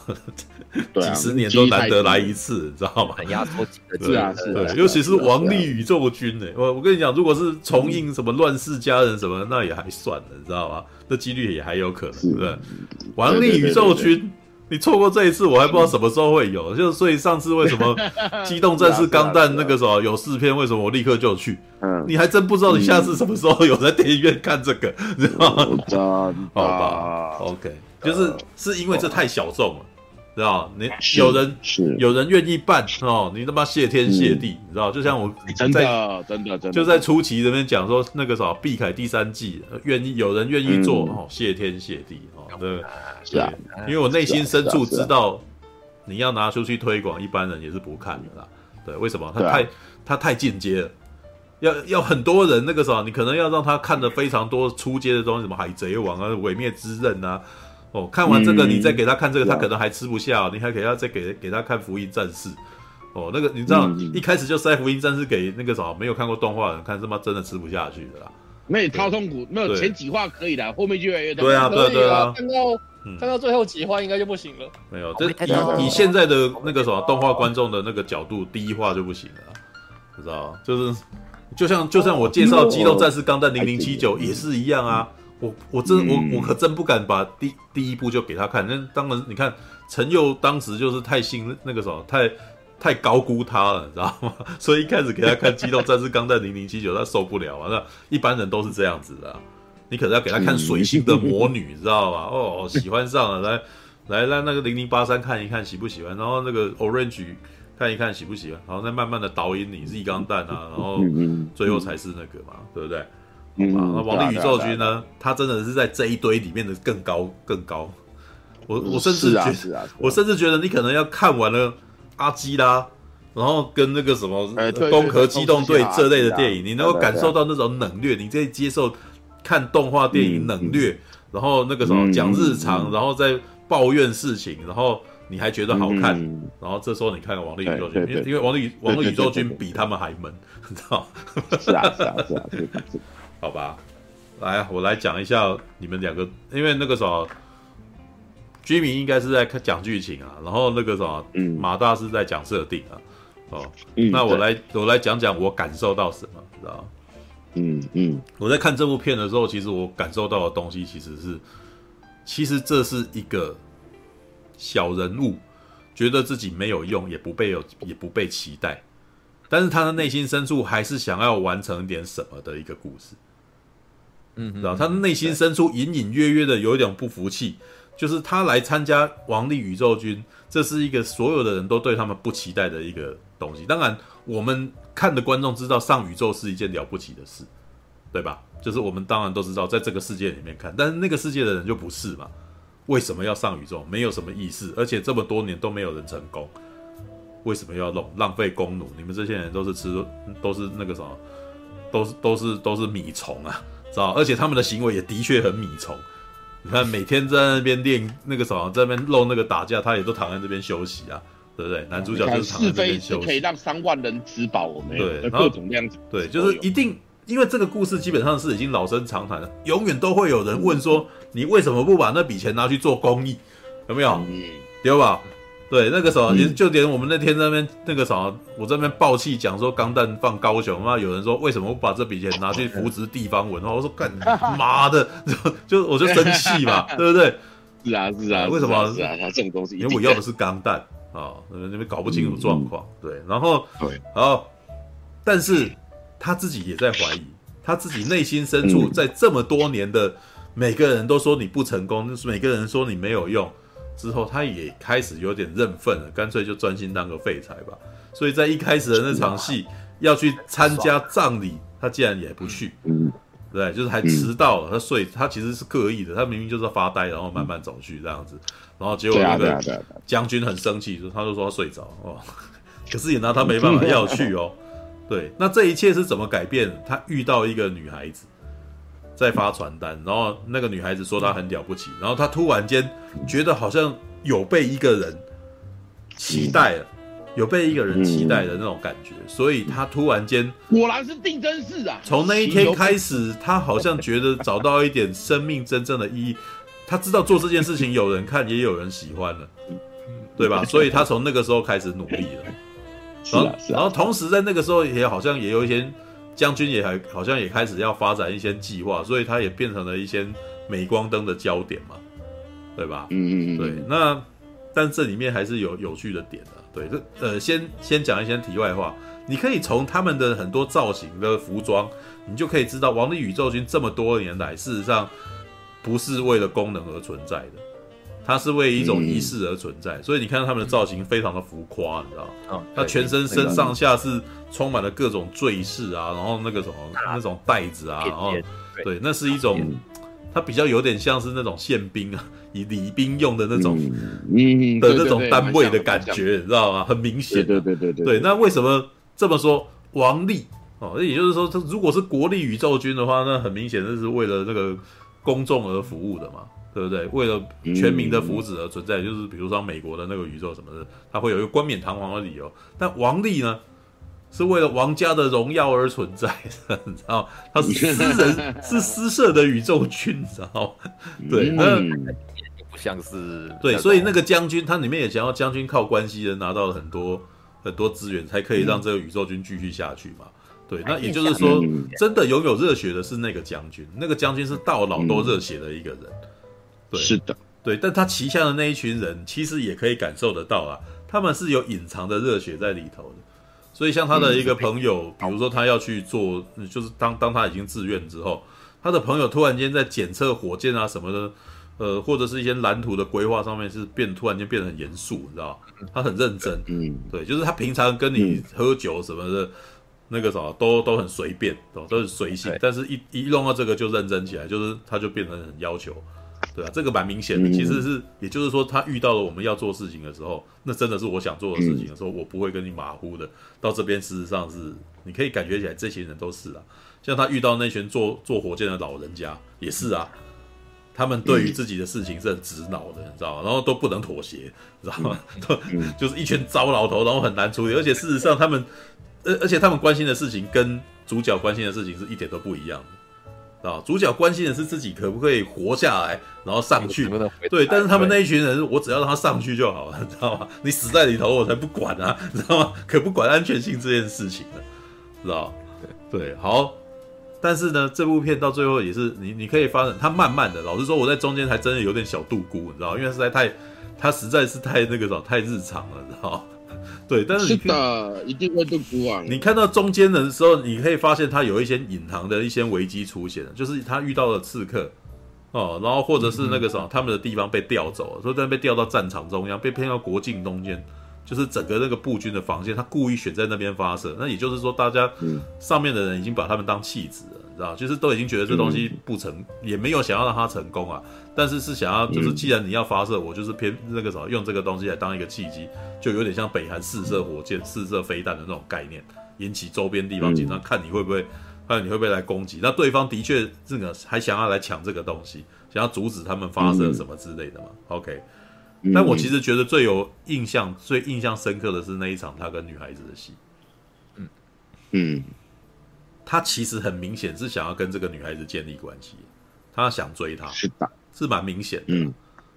几十年都难得来一次，你知道吗？很压缩的，是啊，对，尤其是《王力宇宙军》呢，我我跟你讲，如果是重映什么《乱世佳人》什么，那也还算了，你知道吗？这几率也还有可能，对不对？《王力宇宙军》，你错过这一次，我还不知道什么时候会有。就所以上次为什么 《机动战士钢弹》那个时候有四片，为什么我立刻就去？你还真不知道你下次什么时候有在电影院看这个，你知道吗？好吧。OK，就是是因为这太小众了，知道？你有人是有人愿意办哦，你他妈谢天谢地，你知道？就像我真的真的真的就在初期这边讲说那个啥，碧凯第三季愿意有人愿意做哦，谢天谢地哦，对，是啊，因为我内心深处知道，你要拿出去推广，一般人也是不看的啦。对，为什么？他太他太进阶了，要要很多人那个啥，你可能要让他看的非常多出街的东西，什么海贼王啊、毁灭之刃啊。哦，看完这个，你再给他看这个，他可能还吃不下。你还给他再给给他看福音战士。哦，那个你知道，一开始就塞福音战士给那个什么没有看过动画的人看，他妈真的吃不下去的啦。那超痛苦，没有前几话可以的，后面就越来越痛苦。对啊，对对啊，看到看到最后几话应该就不行了。没有，这以以现在的那个什么动画观众的那个角度，第一话就不行了，知道就是就像就像我介绍《机动战士钢弹零零七九》也是一样啊。我我真我我可真不敢把第第一部就给他看，那当然你看陈佑当时就是太信那个什么，太太高估他了，你知道吗？所以一开始给他看《机动战士钢弹零零七九》，他受不了啊。那一般人都是这样子的，你可能要给他看《水星的魔女》，知道吧？哦，喜欢上了，来来让，那个零零八三看一看喜不喜欢，然后那个 Orange 看一看喜不喜欢，然后再慢慢的导引你 Z 钢弹啊，然后最后才是那个嘛，对不对？嗯，那王力宇宙军呢？他真的是在这一堆里面的更高更高。我我甚至觉得，我甚至觉得你可能要看完了阿基拉，然后跟那个什么《攻壳机动队》这类的电影，你能够感受到那种冷虐，你可以接受看动画电影冷虐，然后那个什么讲日常，然后再抱怨事情，然后你还觉得好看，然后这时候你看看王力宇宙军，因为因为王力王力宇宙军比他们还闷，你知道？是啊是啊是啊，好吧，来，我来讲一下你们两个，因为那个时候居民应该是在讲剧情啊，然后那个什么，嗯，马大是在讲设定啊，哦，嗯、那我来我来讲讲我感受到什么，知道嗯嗯，我在看这部片的时候，其实我感受到的东西其实是，其实这是一个小人物，觉得自己没有用，也不被有，也不被期待，但是他的内心深处还是想要完成点什么的一个故事。嗯，知道他内心深处隐隐约约的有一点不服气，就是他来参加王力宇宙军，这是一个所有的人都对他们不期待的一个东西。当然，我们看的观众知道上宇宙是一件了不起的事，对吧？就是我们当然都知道，在这个世界里面看，但是那个世界的人就不是嘛？为什么要上宇宙？没有什么意思，而且这么多年都没有人成功，为什么要弄浪费弓弩？你们这些人都是吃，都是那个什么，都是都是都是米虫啊！知道，而且他们的行为也的确很米虫。你看，每天在那边练那个什么，在那边露那个打架，他也都躺在这边休息啊，对不对？男主角就是躺在这边休息，可以让三万人吃饱。我们对，各种样子，对，就是一定，因为这个故事基本上是已经老生常谈了，永远都会有人问说，你为什么不把那笔钱拿去做公益？有没有？嗯，有吧？对，那个时候，就连我们那天在那边那个啥，我在那边爆气讲说钢弹放高雄，那有人说为什么不把这笔钱拿去扶植地方文化？我说干 妈的，就就我就生气嘛，对不对？是啊是啊，为什么？是啊，他这种东西，因为我要的是钢弹啊，那边搞不清楚状况。对，然后对，好，但是他自己也在怀疑，他自己内心深处在这么多年的每个人都说你不成功，就是每个人说你没有用。之后，他也开始有点认份了，干脆就专心当个废柴吧。所以在一开始的那场戏要去参加葬礼，他竟然也不去，对，就是还迟到了。他睡，他其实是刻意的，他明明就是发呆，然后慢慢走去这样子。然后结果那个将军很生气，他就说他睡着哦，可是也拿他没办法，要去哦。对，那这一切是怎么改变？他遇到一个女孩子。在发传单，然后那个女孩子说她很了不起，然后她突然间觉得好像有被一个人期待了，有被一个人期待的那种感觉，所以她突然间果然是定真事啊！从那一天开始，她好像觉得找到一点生命真正的意义，她知道做这件事情有人看，也有人喜欢了，对吧？所以她从那个时候开始努力了，然后然后同时在那个时候也好像也有一些。将军也还好像也开始要发展一些计划，所以他也变成了一些镁光灯的焦点嘛，对吧？嗯嗯嗯，对。那但这里面还是有有趣的点的，对。这呃，先先讲一些题外话，你可以从他们的很多造型的服装，你就可以知道王力宇宙军这么多年来，事实上不是为了功能而存在的，它是为一种仪式而存在，所以你看他们的造型非常的浮夸，你知道吗？他全身身上下是充满了各种坠饰啊，然后那个什么那种带子啊，然后对，那是一种，它比较有点像是那种宪兵啊，以礼兵用的那种的那种单位的感觉，你知道吗？很明显，对对对对对。那为什么这么说？王力哦，也就是说，他如果是国立宇宙军的话，那很明显这是为了那个公众而服务的嘛。对不对？为了全民的福祉而存在，嗯、就是比如说美国的那个宇宙什么的，他会有一个冠冕堂皇的理由。但王力呢，是为了王家的荣耀而存在的，你知道？他是私人，是私设的宇宙军，你知道？对，那不像是对，所以那个将军，他里面也讲到将军靠关系人拿到了很多很多资源，才可以让这个宇宙军继续下去嘛。对，那也就是说，真的拥有热血的是那个将军，那个将军是到老都热血的一个人。对。是的，对，但他旗下的那一群人其实也可以感受得到啊，他们是有隐藏的热血在里头的。所以像他的一个朋友，比如说他要去做，就是当当他已经自愿之后，他的朋友突然间在检测火箭啊什么的，呃，或者是一些蓝图的规划上面是变，突然间变得很严肃，你知道他很认真，嗯，对，就是他平常跟你喝酒什么的，那个啥都都很随便，都都很随性，但是一一弄到这个就认真起来，就是他就变得很要求。对啊，这个蛮明显的，其实是，也就是说，他遇到了我们要做事情的时候，那真的是我想做的事情的时候，我不会跟你马虎的。到这边，事实上是你可以感觉起来，这些人都是啊。像他遇到那群做做火箭的老人家，也是啊，他们对于自己的事情是很直脑的，你知道吗？然后都不能妥协，知道吗？都就是一群糟老头，然后很难处理。而且事实上，他们，而而且他们关心的事情跟主角关心的事情是一点都不一样的。啊，主角关心的是自己可不可以活下来，然后上去。对，但是他们那一群人，我只要让他上去就好了，你知道吗？你死在里头，我才不管啊，你知道吗？可不管安全性这件事情的，知道？对，好。但是呢，这部片到最后也是你，你可以发现，他慢慢的，老实说，我在中间还真的有点小度孤，你知道，因为实在太，他实在是太那个什么，太日常了，你知道。对，但是你是的，一定会度孤啊。你看到中间的时候，你可以发现他有一些隐藏的一些危机出现，就是他遇到了刺客哦，然后或者是那个什么，他们的地方被调走了，说在被调到战场中央，被骗到国境中间，就是整个那个步军的防线，他故意选在那边发射。那也就是说，大家上面的人已经把他们当弃子了。你知道？就是都已经觉得这东西不成，嗯、也没有想要让他成功啊。但是是想要，就是既然你要发射，我就是偏那个什么，用这个东西来当一个契机，就有点像北韩试射火箭、试射飞弹的那种概念，引起周边地方紧张，嗯、看你会不会，看你会不会来攻击。那对方的确这个还想要来抢这个东西，想要阻止他们发射什么之类的嘛。嗯、OK，但我其实觉得最有印象、最印象深刻的是那一场他跟女孩子的戏。嗯嗯。他其实很明显是想要跟这个女孩子建立关系，他想追她，是的，是蛮明显的。嗯，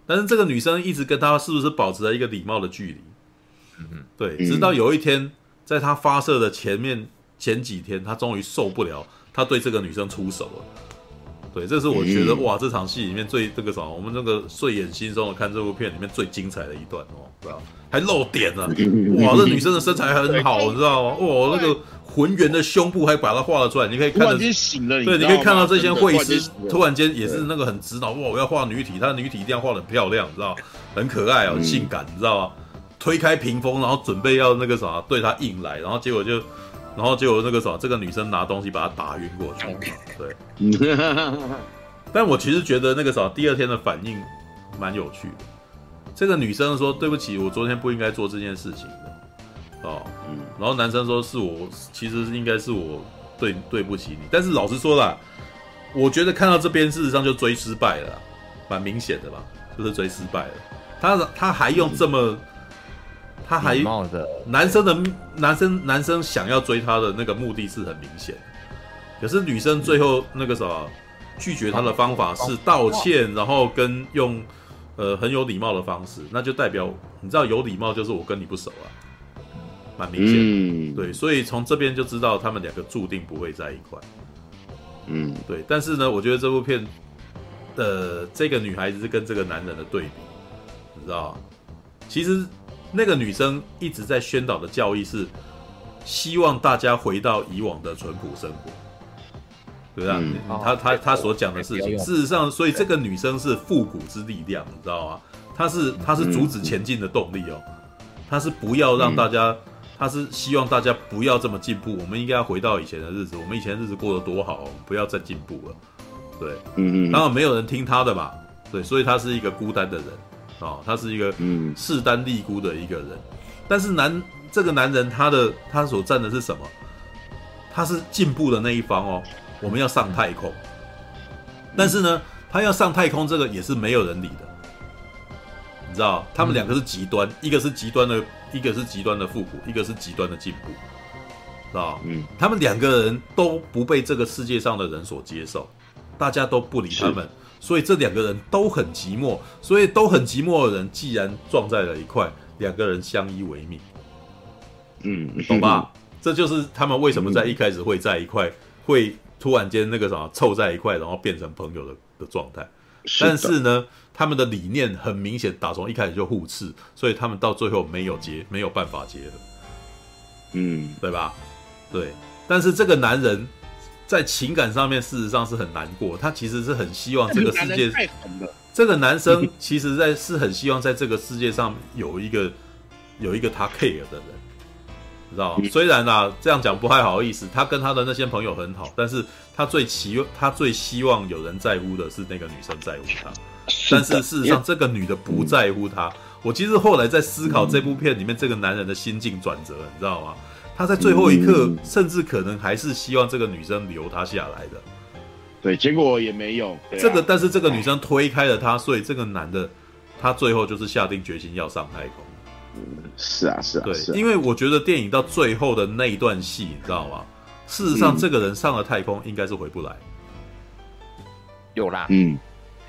但是这个女生一直跟他是不是保持了一个礼貌的距离？嗯哼，对，直到有一天，在他发射的前面前几天，他终于受不了，他对这个女生出手了。对，这是我觉得哇，这场戏里面最这个什么，我们那个睡眼惺忪的看这部片里面最精彩的一段哦，对吧？还露点了，哇，这女生的身材很好，你知道吗？哇，那个浑圆的胸部还把它画了出来，你可以看到，醒了，对，你可以看到这些绘师突然间也是那个很直脑，哇，我要画女体，她的女体一定要画的很漂亮，你知道，很可爱哦，很性感，你知道吗？推开屏风，然后准备要那个啥对她硬来，然后结果就。然后就有那个什么，这个女生拿东西把他打晕过去。对，但我其实觉得那个什么，第二天的反应蛮有趣的。这个女生说：“对不起，我昨天不应该做这件事情的。”哦，然后男生说：“是我，其实应该是我对对不起你。”但是老实说啦，我觉得看到这边，事实上就追失败了，蛮明显的吧，就是追失败了。他他还用这么。他还男生的男生男生想要追她的那个目的是很明显，可是女生最后那个什么拒绝他的方法是道歉，然后跟用呃很有礼貌的方式，那就代表你知道有礼貌就是我跟你不熟啊，蛮明显的，对，所以从这边就知道他们两个注定不会在一块，嗯，对，但是呢，我觉得这部片的这个女孩子是跟这个男人的对比，你知道，其实。那个女生一直在宣导的教义是，希望大家回到以往的淳朴生活，对吧？她她她所讲的事情，事实上，所以这个女生是复古之力量，你知道吗？她是她是阻止前进的动力哦，她是不要让大家，她是希望大家不要这么进步，我们应该要回到以前的日子，我们以前的日子过得多好，不要再进步了。对，嗯嗯，当然没有人听她的嘛，对，所以她是一个孤单的人啊，他是一个嗯势单力孤的一个人。但是男这个男人他的他所站的是什么？他是进步的那一方哦，我们要上太空。但是呢，他要上太空，这个也是没有人理的。你知道，他们两个是极端，一个是极端的，一个是极端的复古，一个是极端的进步，知道？嗯，他们两个人都不被这个世界上的人所接受，大家都不理他们，所以这两个人都很寂寞。所以都很寂寞的人，既然撞在了一块，两个人相依为命。嗯，懂吧？这就是他们为什么在一开始会在一块，会突然间那个什么凑在一块，然后变成朋友的的状态。但是呢，他们的理念很明显，打从一开始就互斥，所以他们到最后没有结，没有办法结合，嗯，对吧？对。但是这个男人在情感上面，事实上是很难过。他其实是很希望这个世界，这个男生其实在是很希望在这个世界上有一个有一个他 care 的人。知道，虽然啊这样讲不太好意思，他跟他的那些朋友很好，但是他最期他最希望有人在乎的是那个女生在乎他，但是事实上这个女的不在乎他。我其实后来在思考这部片里面这个男人的心境转折，你知道吗？他在最后一刻甚至可能还是希望这个女生留他下来的，对，结果也没有。这个，但是这个女生推开了他，所以这个男的他最后就是下定决心要上太空。是啊，是啊，对，啊，因为我觉得电影到最后的那一段戏，你知道吗？事实上，这个人上了太空应该是回不来。有啦，嗯，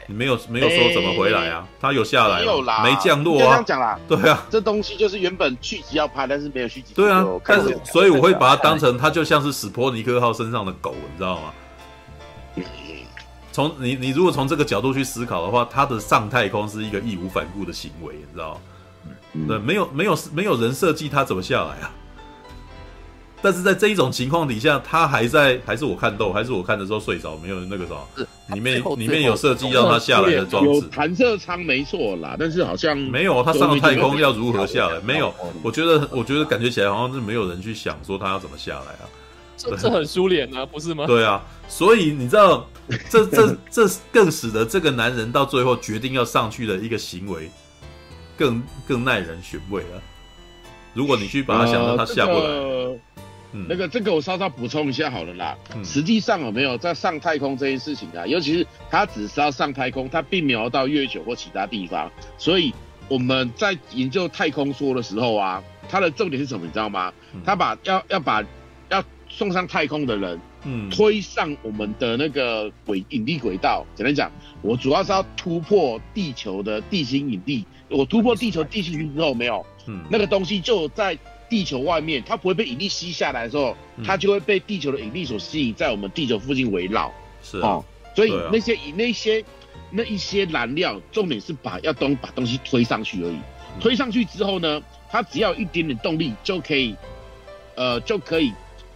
你没有没有说怎么回来啊？他有下来，有啦，没降落啊？这样讲啦，对啊，这东西就是原本续集要拍，但是没有续集。对啊，但是所以我会把它当成它就像是史波尼克号身上的狗，你知道吗？从你你如果从这个角度去思考的话，它的上太空是一个义无反顾的行为，你知道吗？对，没有没有没有人设计它怎么下来啊？但是在这一种情况底下，他还在，还是我看到，还是我看的时候睡着，没有那个什么，里面里面有设计让他下来的装置，有弹射舱没错啦，但是好像没有他上了太空要如何下来？没有，我觉得我觉得感觉起来好像是没有人去想说他要怎么下来啊，这这很苏联啊，不是吗？对啊，所以你知道，这这这更使得这个男人到最后决定要上去的一个行为。更更耐人寻味了。如果你去把他想到他下不来，呃嗯、那个这个我稍稍补充一下好了啦。嗯、实际上有没有在上太空这件事情啊？尤其是他只是要上太空，他并没有到月球或其他地方。所以我们在研究太空说的时候啊，它的重点是什么？你知道吗？他把要要把要送上太空的人，嗯，推上我们的那个轨引力轨道。简单讲，我主要是要突破地球的地心引力。我突破地球地心引力之后，没有，嗯，那个东西就在地球外面，它不会被引力吸下来的时候，它就会被地球的引力所吸引，在我们地球附近围绕。是哦，所以那些以那些那一些燃料，重点是把要东把东西推上去而已。推上去之后呢，它只要一点点动力就可以，呃，就可以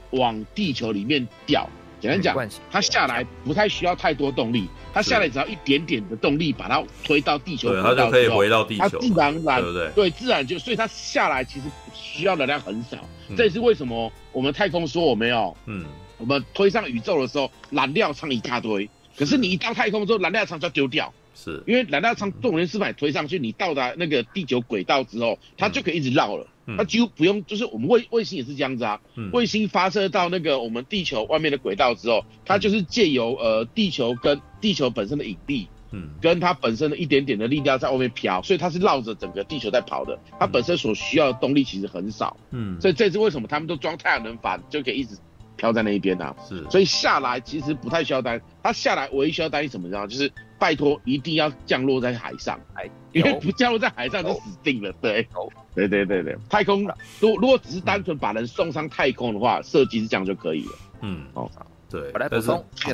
往地球里面掉。简单讲，它下来不太需要太多动力，它下来只要一点点的动力把它推到地球，对，它就可以回到地球，它自然而然，对不对？对，自然就，所以它下来其实需要能量很少。嗯、这也是为什么我们太空说我没有，嗯，我们推上宇宙的时候燃料舱一大堆，可是你一到太空之后燃料舱就要丢掉，是因为燃料舱重力是把你推上去，你到达那个地球轨道之后，它就可以一直绕了。嗯它几乎不用，就是我们卫卫星也是这样子啊。卫星发射到那个我们地球外面的轨道之后，它就是借由呃地球跟地球本身的引力，嗯，跟它本身的一点点的力量在外面飘，所以它是绕着整个地球在跑的。它本身所需要的动力其实很少，嗯，所以这是为什么他们都装太阳能板就可以一直飘在那一边啊。是，所以下来其实不太需要担心，它下来唯一需要担心什么呢？就是拜托一定要降落在海上，哎因为不降落在海上就死定了，对。对对对对，太空如如果只是单纯把人送上太空的话，设计是这样就可以了。嗯，哦，对。我来补充，他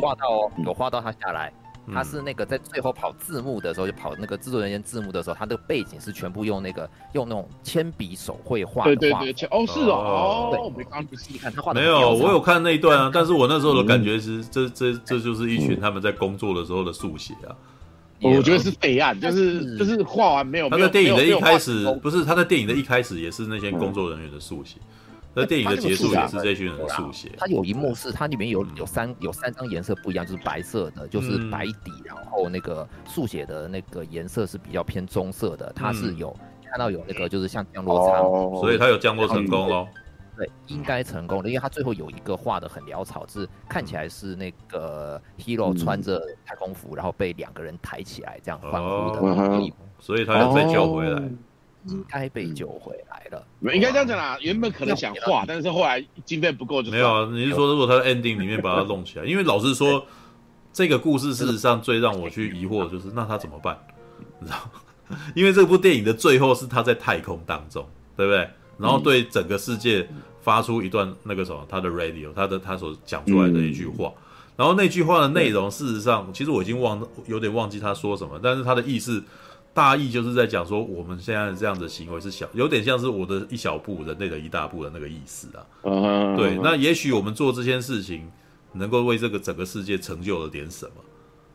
画到哦，有画到他下来，他是那个在最后跑字幕的时候，就跑那个制作人员字幕的时候，他的背景是全部用那个用那种铅笔手绘画。对对对，哦是哦，哦，我没刚仔细看他画的。没有，我有看那一段啊，但是我那时候的感觉是，这这这就是一群他们在工作的时候的速写啊。我觉得是备案，就是就是画完没有。他在电影的一开始不是他在电影的一开始也是那些工作人员的速写，在电影的结束也是这群人的速写。它有一幕是它里面有有三有三张颜色不一样，就是白色的，就是白底，然后那个速写的那个颜色是比较偏棕色的，它是有看到有那个就是像降落舱，所以它有降落成功喽。对，应该成功的，因为他最后有一个画的很潦草，是看起来是那个 hero 穿着太空服，然后被两个人抬起来这样欢呼的，哦、所以他要再救回来，应该被救回来了。应该这样讲啦，原本可能想画，但是后来经费不够，就没有啊。你是说如果他的 ending 里面把它弄起来？因为老实说，这个故事事实上最让我去疑惑的就是，那他怎么办？你知道？因为这部电影的最后是他在太空当中，对不对？然后对整个世界发出一段那个什么，他的 radio，他的他所讲出来的一句话，然后那句话的内容，事实上其实我已经忘有点忘记他说什么，但是他的意思大意就是在讲说，我们现在这样的行为是小，有点像是我的一小步，人类的一大步的那个意思啊。对，那也许我们做这件事情，能够为这个整个世界成就了点什么。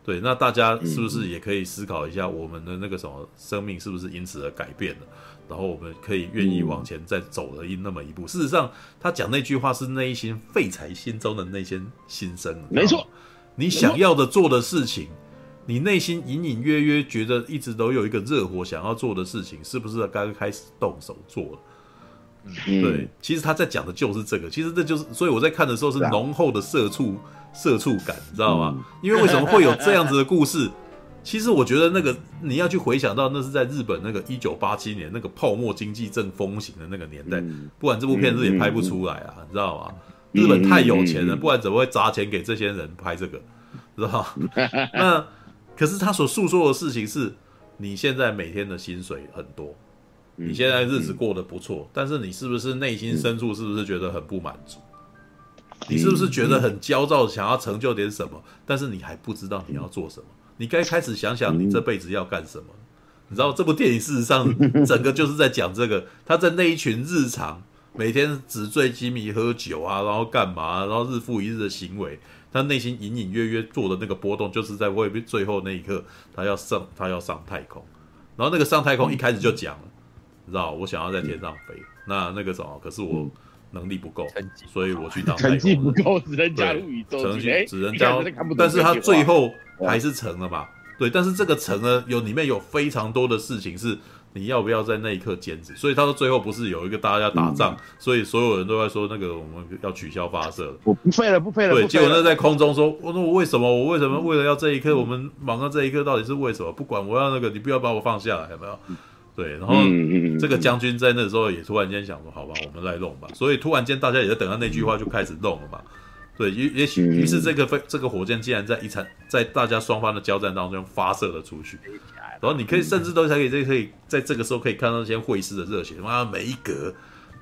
对，那大家是不是也可以思考一下，我们的那个什么生命是不是因此而改变了？然后我们可以愿意往前再走了一那么一步。事实上，他讲那句话是内心废柴心中的那些心声。没错，你想要的做的事情，你内心隐隐约约觉得一直都有一个热火想要做的事情，是不是该开始动手做了？嗯，对，其实他在讲的就是这个。其实这就是，所以我在看的时候是浓厚的社畜社畜感，你知道吗？因为为什么会有这样子的故事？其实我觉得那个你要去回想到，那是在日本那个一九八七年那个泡沫经济正风行的那个年代，不然这部片子也拍不出来啊，你知道吗？日本太有钱了，不然怎么会砸钱给这些人拍这个，知道吗？那可是他所诉说的事情是，你现在每天的薪水很多，你现在日子过得不错，但是你是不是内心深处是不是觉得很不满足？你是不是觉得很焦躁，想要成就点什么，但是你还不知道你要做什么？你该开始想想，你这辈子要干什么？你知道这部电影事实上 整个就是在讲这个，他在那一群日常每天纸醉金迷喝酒啊，然后干嘛，然后日复一日的行为，他内心隐隐约约做的那个波动，就是在为最后那一刻，他要上他要上太空，然后那个上太空一开始就讲了，你知道我想要在天上飞，那那个什么，可是我能力不够，所以我去当太空，成绩不够，只能加入宇宙，成绩只能加入，但是他最后。还是成了嘛？对，但是这个成呢，有里面有非常多的事情是你要不要在那一刻坚持。所以他说最后不是有一个大家打仗，所以所有人都在说那个我们要取消发射，我不废了，不废了。对，结果那在空中说，我说我为什么？我为什么为了要这一刻？我们忙到这一刻到底是为什么？不管我要那个，你不要把我放下来，有没有？对，然后这个将军在那时候也突然间想说，好吧，我们来弄吧。所以突然间大家也在等他那句话，就开始弄了嘛。对，也也许于是这个飞这个火箭竟然在一场在大家双方的交战当中发射了出去，然后你可以甚至都才可以这可以在这个时候可以看到那些会师的热血，妈每一格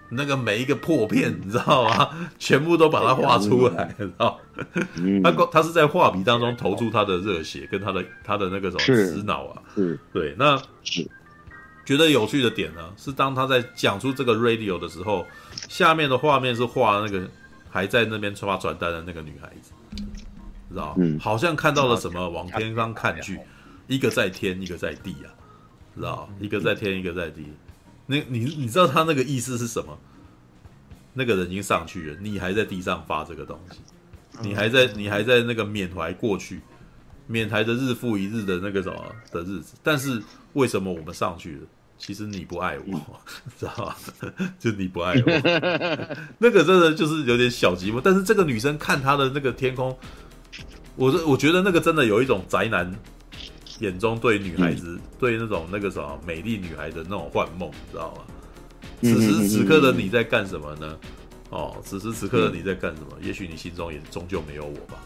那个每一个破片，你知道吗？全部都把它画出来，知道？他他是在画笔当中投注他的热血跟他的他的那个什么死脑啊，对，那觉得有趣的点呢，是当他在讲出这个 radio 的时候，下面的画面是画那个。还在那边发传单的那个女孩子，知道？嗯，好像看到了什么，往天上看去，一个在天，一个在地啊，知道？一个在天，一个在地。那你你知道他那个意思是什么？那个人已经上去了，你还在地上发这个东西，你还在你还在那个缅怀过去，缅怀着日复一日的那个什么的日子。但是为什么我们上去了？其实你不爱我，嗯、知道吧？就你不爱我，那个真的就是有点小寂寞。但是这个女生看她的那个天空，我我觉得那个真的有一种宅男眼中对女孩子、嗯、对那种那个什么美丽女孩的那种幻梦，你知道吗？此时此刻的你在干什么呢？哦，此时此刻的你在干什么？也许你心中也终究没有我吧。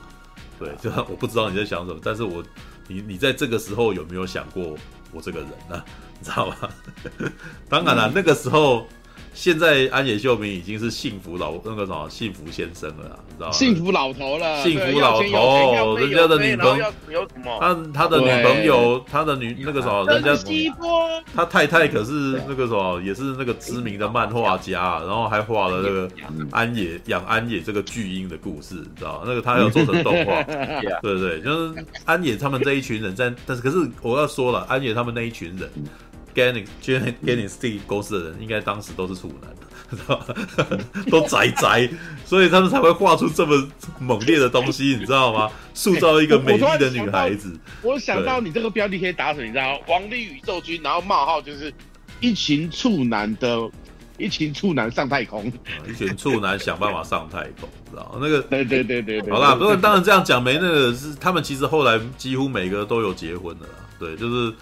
对，就 我不知道你在想什么，但是我你你在这个时候有没有想过我这个人呢？你知道吗？当然了，那个时候现在安野秀明已经是幸福老那个什么幸福先生了，你知道吗？幸福老头了，幸福老头，人家的女朋友，他他的女朋友，他的女那个什么，人家他太太可是那个什么，也是那个知名的漫画家，然后还画了那个安野养安野这个巨婴的故事，你知道那个他要做成动画，对对对，就是安野他们这一群人在，但是可是我要说了，安野他们那一群人。Gainax Gainax 公司的人应该当时都是处男的，知道吗？都宅宅，所以他们才会画出这么猛烈的东西，你知道吗？塑造一个美丽的女孩子。我想到你这个标题可以打死，你知道吗？王力宇宙军，然后冒号就是一群处男的，一群处男上太空，一群处男想办法上太空，知道吗？那个对对对对对。好啦，不过当然这样讲没那个是，他们其实后来几乎每个都有结婚的啦，对，就是。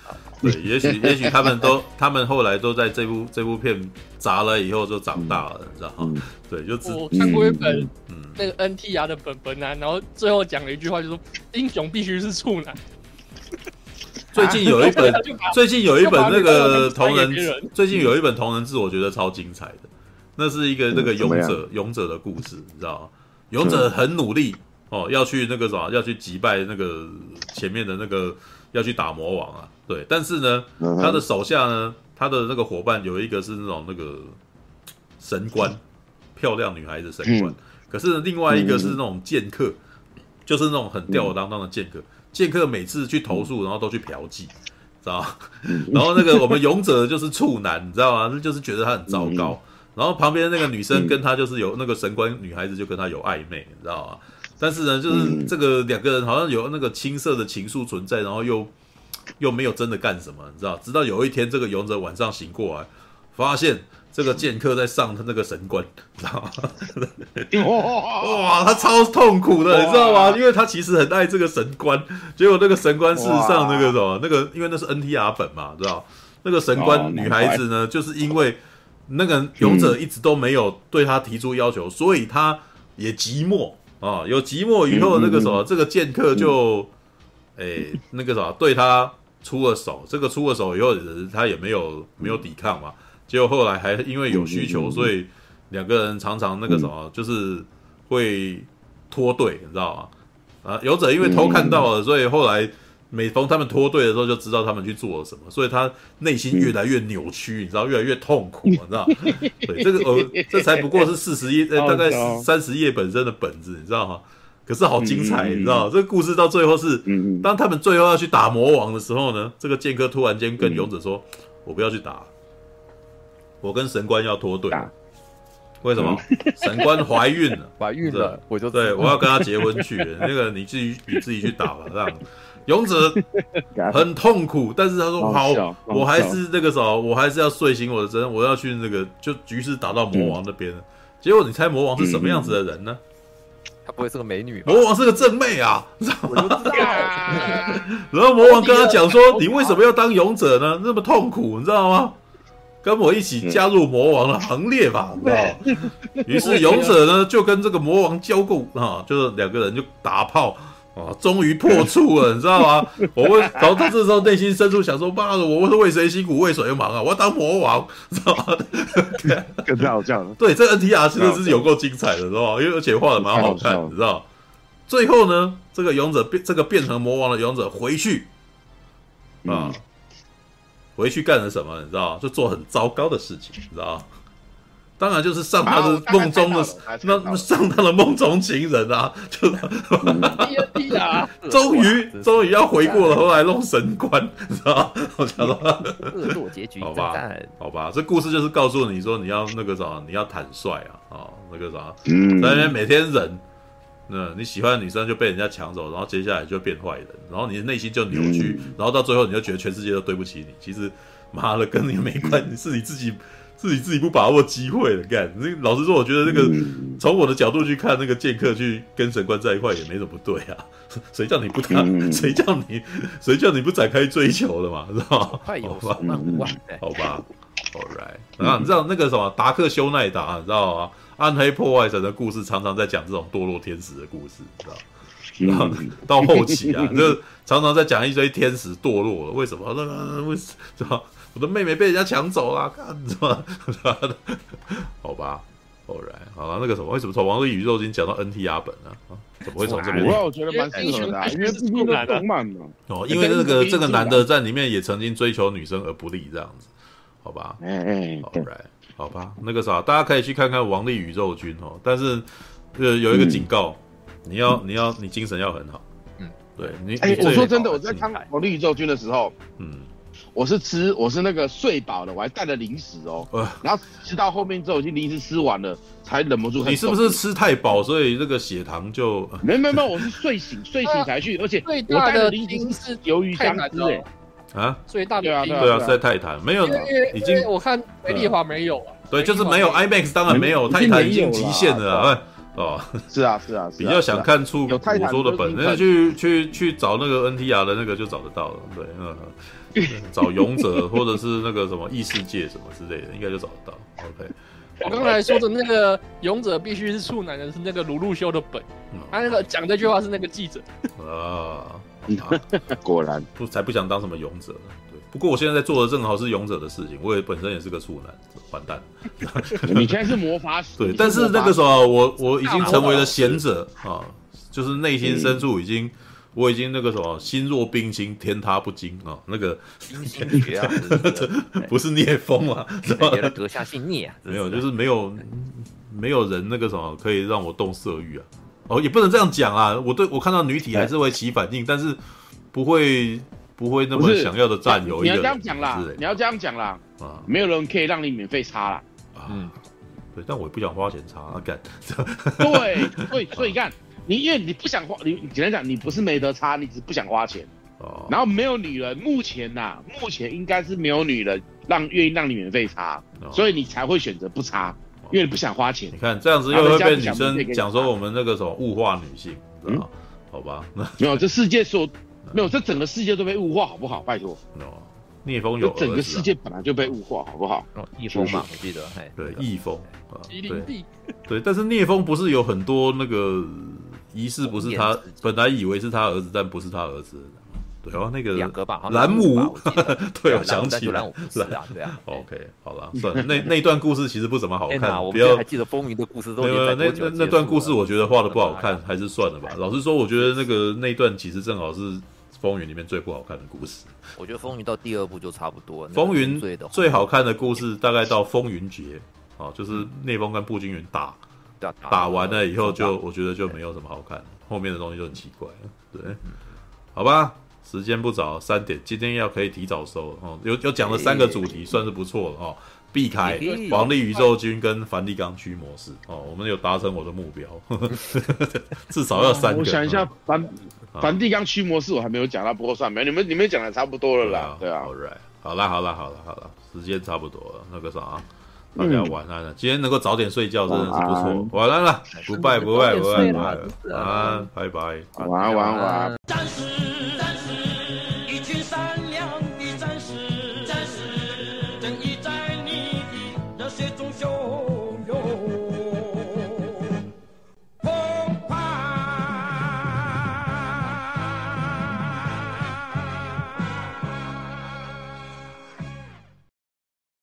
对，也许 也许他们都，他们后来都在这部这部片砸了以后就长大了，你知道吗？对，就只我看过一本，嗯，那个 NTR 的本本啊，然后最后讲了一句话，就是说英雄必须是处男。最近有一本，最近有一本那个同人，最近有一本同人志，我觉得超精彩的，那是一个那个勇者勇者的故事，你知道吗？勇者很努力哦，要去那个什么，要去击败那个前面的那个，要去打魔王啊。对，但是呢，他的手下呢，他的那个伙伴有一个是那种那个神官，漂亮女孩子神官，可是另外一个是那种剑客，就是那种很吊儿郎当的剑客。剑客每次去投诉，然后都去嫖妓，知道吗？然后那个我们勇者就是处男，你知道吗？就是觉得他很糟糕。然后旁边那个女生跟他就是有那个神官女孩子就跟他有暧昧，你知道吗？但是呢，就是这个两个人好像有那个青涩的情愫存在，然后又。又没有真的干什么，你知道？直到有一天，这个勇者晚上醒过来，发现这个剑客在上他那个神官，你知道吗？哇，他超痛苦的，你知道吗？因为他其实很爱这个神官，结果那个神官事实上那个什么，那个因为那是 NTR 本嘛，知道？那个神官女孩子呢，就是因为那个勇者一直都没有对他提出要求，所以他也寂寞啊。有寂寞以后，那个什么，这个剑客就。哎、欸，那个啥，对他出了手，这个出了手以后，他也没有没有抵抗嘛。结果后来还因为有需求，所以两个人常常那个什么，就是会脱队，你知道吗？啊，有者因为偷看到了，所以后来每逢他们脱队的时候，就知道他们去做了什么，所以他内心越来越扭曲，你知道，越来越痛苦，你知道？对，这个呃，这才不过是四十页，大概三十页本身的本子，你知道吗？可是好精彩，嗯、你知道这个故事到最后是，当他们最后要去打魔王的时候呢，这个剑客突然间跟勇者说：“嗯、我不要去打，我跟神官要脱队。为什么？嗯、神官怀孕了，怀孕了，我就对我要跟他结婚去。那个你自己你自己去打吧。这样，勇者很痛苦，但是他说好，我还是那个时候，我还是要睡醒我的责任，我要去那个就局势打到魔王那边。嗯、结果你猜魔王是什么样子的人呢？嗯她不会是个美女？魔王是个正妹啊，知道吗？然后魔王跟他讲说：“你为什么要当勇者呢？那么痛苦，你知道吗？跟我一起加入魔王的行列吧，知道吗？”于是勇者呢就跟这个魔王交过啊，就是两个人就打炮。啊，终于破处了，你知道吗？我问，然后他这时候内心深处想说：“妈的，我是为谁辛苦为谁忙啊？我要当魔王，知道吗？”更好笑了。对，这个 NTR 真的是有够精彩的，知道吗？因为而且画的蛮好看，你知道。最后呢，这个勇者变这个变成魔王的勇者回去啊，回去干了什么？你知道？就做很糟糕的事情，你知道。当然就是上他的梦中的那上他的梦中情人啊，就 终于终于要回过了头来弄神官，你知道吗？我讲说，恶作结局，好吧，好吧，这故事就是告诉你说你要那个啥，你要坦率啊，啊，那个啥，在那边每天忍，那你喜欢的女生就被人家抢走，然后接下来就变坏人，然后你的内心就扭曲，然后到最后你就觉得全世界都对不起你，其实妈的跟你没关系，是你自己。自己自己不把握机会了，干那老实说，我觉得那个从我的角度去看，那个剑客去跟神官在一块也没什么不对啊。谁叫你不打？谁叫你？谁叫你不展开追求的嘛？知道吗？快有好吧，好吧，All right。然后你知道那个什么达克修奈达，你知道吗？暗黑破坏神的故事常常在讲这种堕落天使的故事，知道？然后到后期啊，就常常在讲一堆天使堕落了，为什么？那个为什么？我的妹妹被人家抢走了，看什么？好吧，Alright，好了，那个什么，为什么从王力宇宙已经讲到 NTR 本呢？啊，怎么会从这边？我我觉得蛮适合的，因为毕竟是动漫嘛。哦，因为那个这个男的在里面也曾经追求女生而不利，这样子，好吧？嗯嗯，Alright，好吧，那个啥，大家可以去看看王力宇宙军哦，但是呃有一个警告，你要你要你精神要很好。对你，哎、欸，我说真的，我在看《王力宇宙军》的时候，嗯，我是吃，我是那个睡饱了，我还带了零食哦，呃、然后吃到后面之后，已经零食吃完了，才忍不住。你是不是吃太饱，所以这个血糖就？没没没，我是睡醒睡醒才去，而且我带的零食是鱿鱼香丝哎，啊，最大的对啊对啊，是在泰坦没有，已经我看美丽华没有啊，对，就是没有 IMAX，当然没有，泰坦已经极限了啊。哦，是啊，是啊，比较想看出我说的本，那去去去找那个 NTR 的那个就找得到了，对，嗯，找勇者或者是那个什么异世界什么之类的，应该就找得到。OK，我刚才说的那个勇者必须是处男的是那个鲁路修的本，他那个讲这句话是那个记者。啊，果然。不才不想当什么勇者呢。不过我现在在做的正好是勇者的事情，我也本身也是个处男，完蛋。你现在是魔法师，对，但是那个时候我我已经成为了贤者啊，就是内心深处已经、嗯、我已经那个什么心若冰清天塌不惊啊，那个冰心诀啊，不是？聂风啊，是吧？阁下姓聂啊，没有，就是没有没有人那个什么可以让我动色欲啊，哦，也不能这样讲啊，我对我看到女体还是会起反应，但是不会。不会那么想要的占有你要这样讲啦，你要这样讲啦，啊，没有人可以让你免费擦啦，嗯，对，但我也不想花钱插，干，对，所以所以干，你因为你不想花，你简单讲，你不是没得差，你只是不想花钱，哦，然后没有女人，目前呐，目前应该是没有女人让愿意让你免费插，所以你才会选择不擦，因为你不想花钱。你看这样子又会被女生讲说我们那个什么物化女性，嗯，好吧，那没有，这世界所。没有，这整个世界都被物化，好不好？拜托。哦，聂风有。整个世界本来就被物化，好不好？哦，逆风嘛，我记得。对，逆风啊。对。对，但是聂风不是有很多那个仪式，不是他本来以为是他儿子，但不是他儿子。对哦，那个两个吧，兰姆。对，我想起来。是啊，对啊。OK，好了，算了，那那段故事其实不怎么好看。不要还记得风云的故事都。没有，那那那段故事我觉得画的不好看，还是算了吧。老实说，我觉得那个那段其实正好是。风云里面最不好看的故事，我觉得风云到第二部就差不多。风云最好看的故事大概到风云决，哦，就是内风跟步惊云打，打完了以后就我觉得就没有什么好看，后面的东西就很奇怪了。对，好吧，时间不早，三点，今天要可以提早收哦。有有讲了三个主题，算是不错了哦。避开王力宇宙军跟梵蒂冈驱魔师哦，我们有达成我的目标，至少要三个。我想一下，梵梵蒂冈驱魔师我还没有讲到，不过算没，你们你们讲的差不多了啦。对啊，好啦好啦好啦好啦，时间差不多了，那个啥，大家晚安了。今天能够早点睡觉真的是不错，晚安了，不拜不拜不拜不拜，晚安，拜拜，晚安晚安。晚安。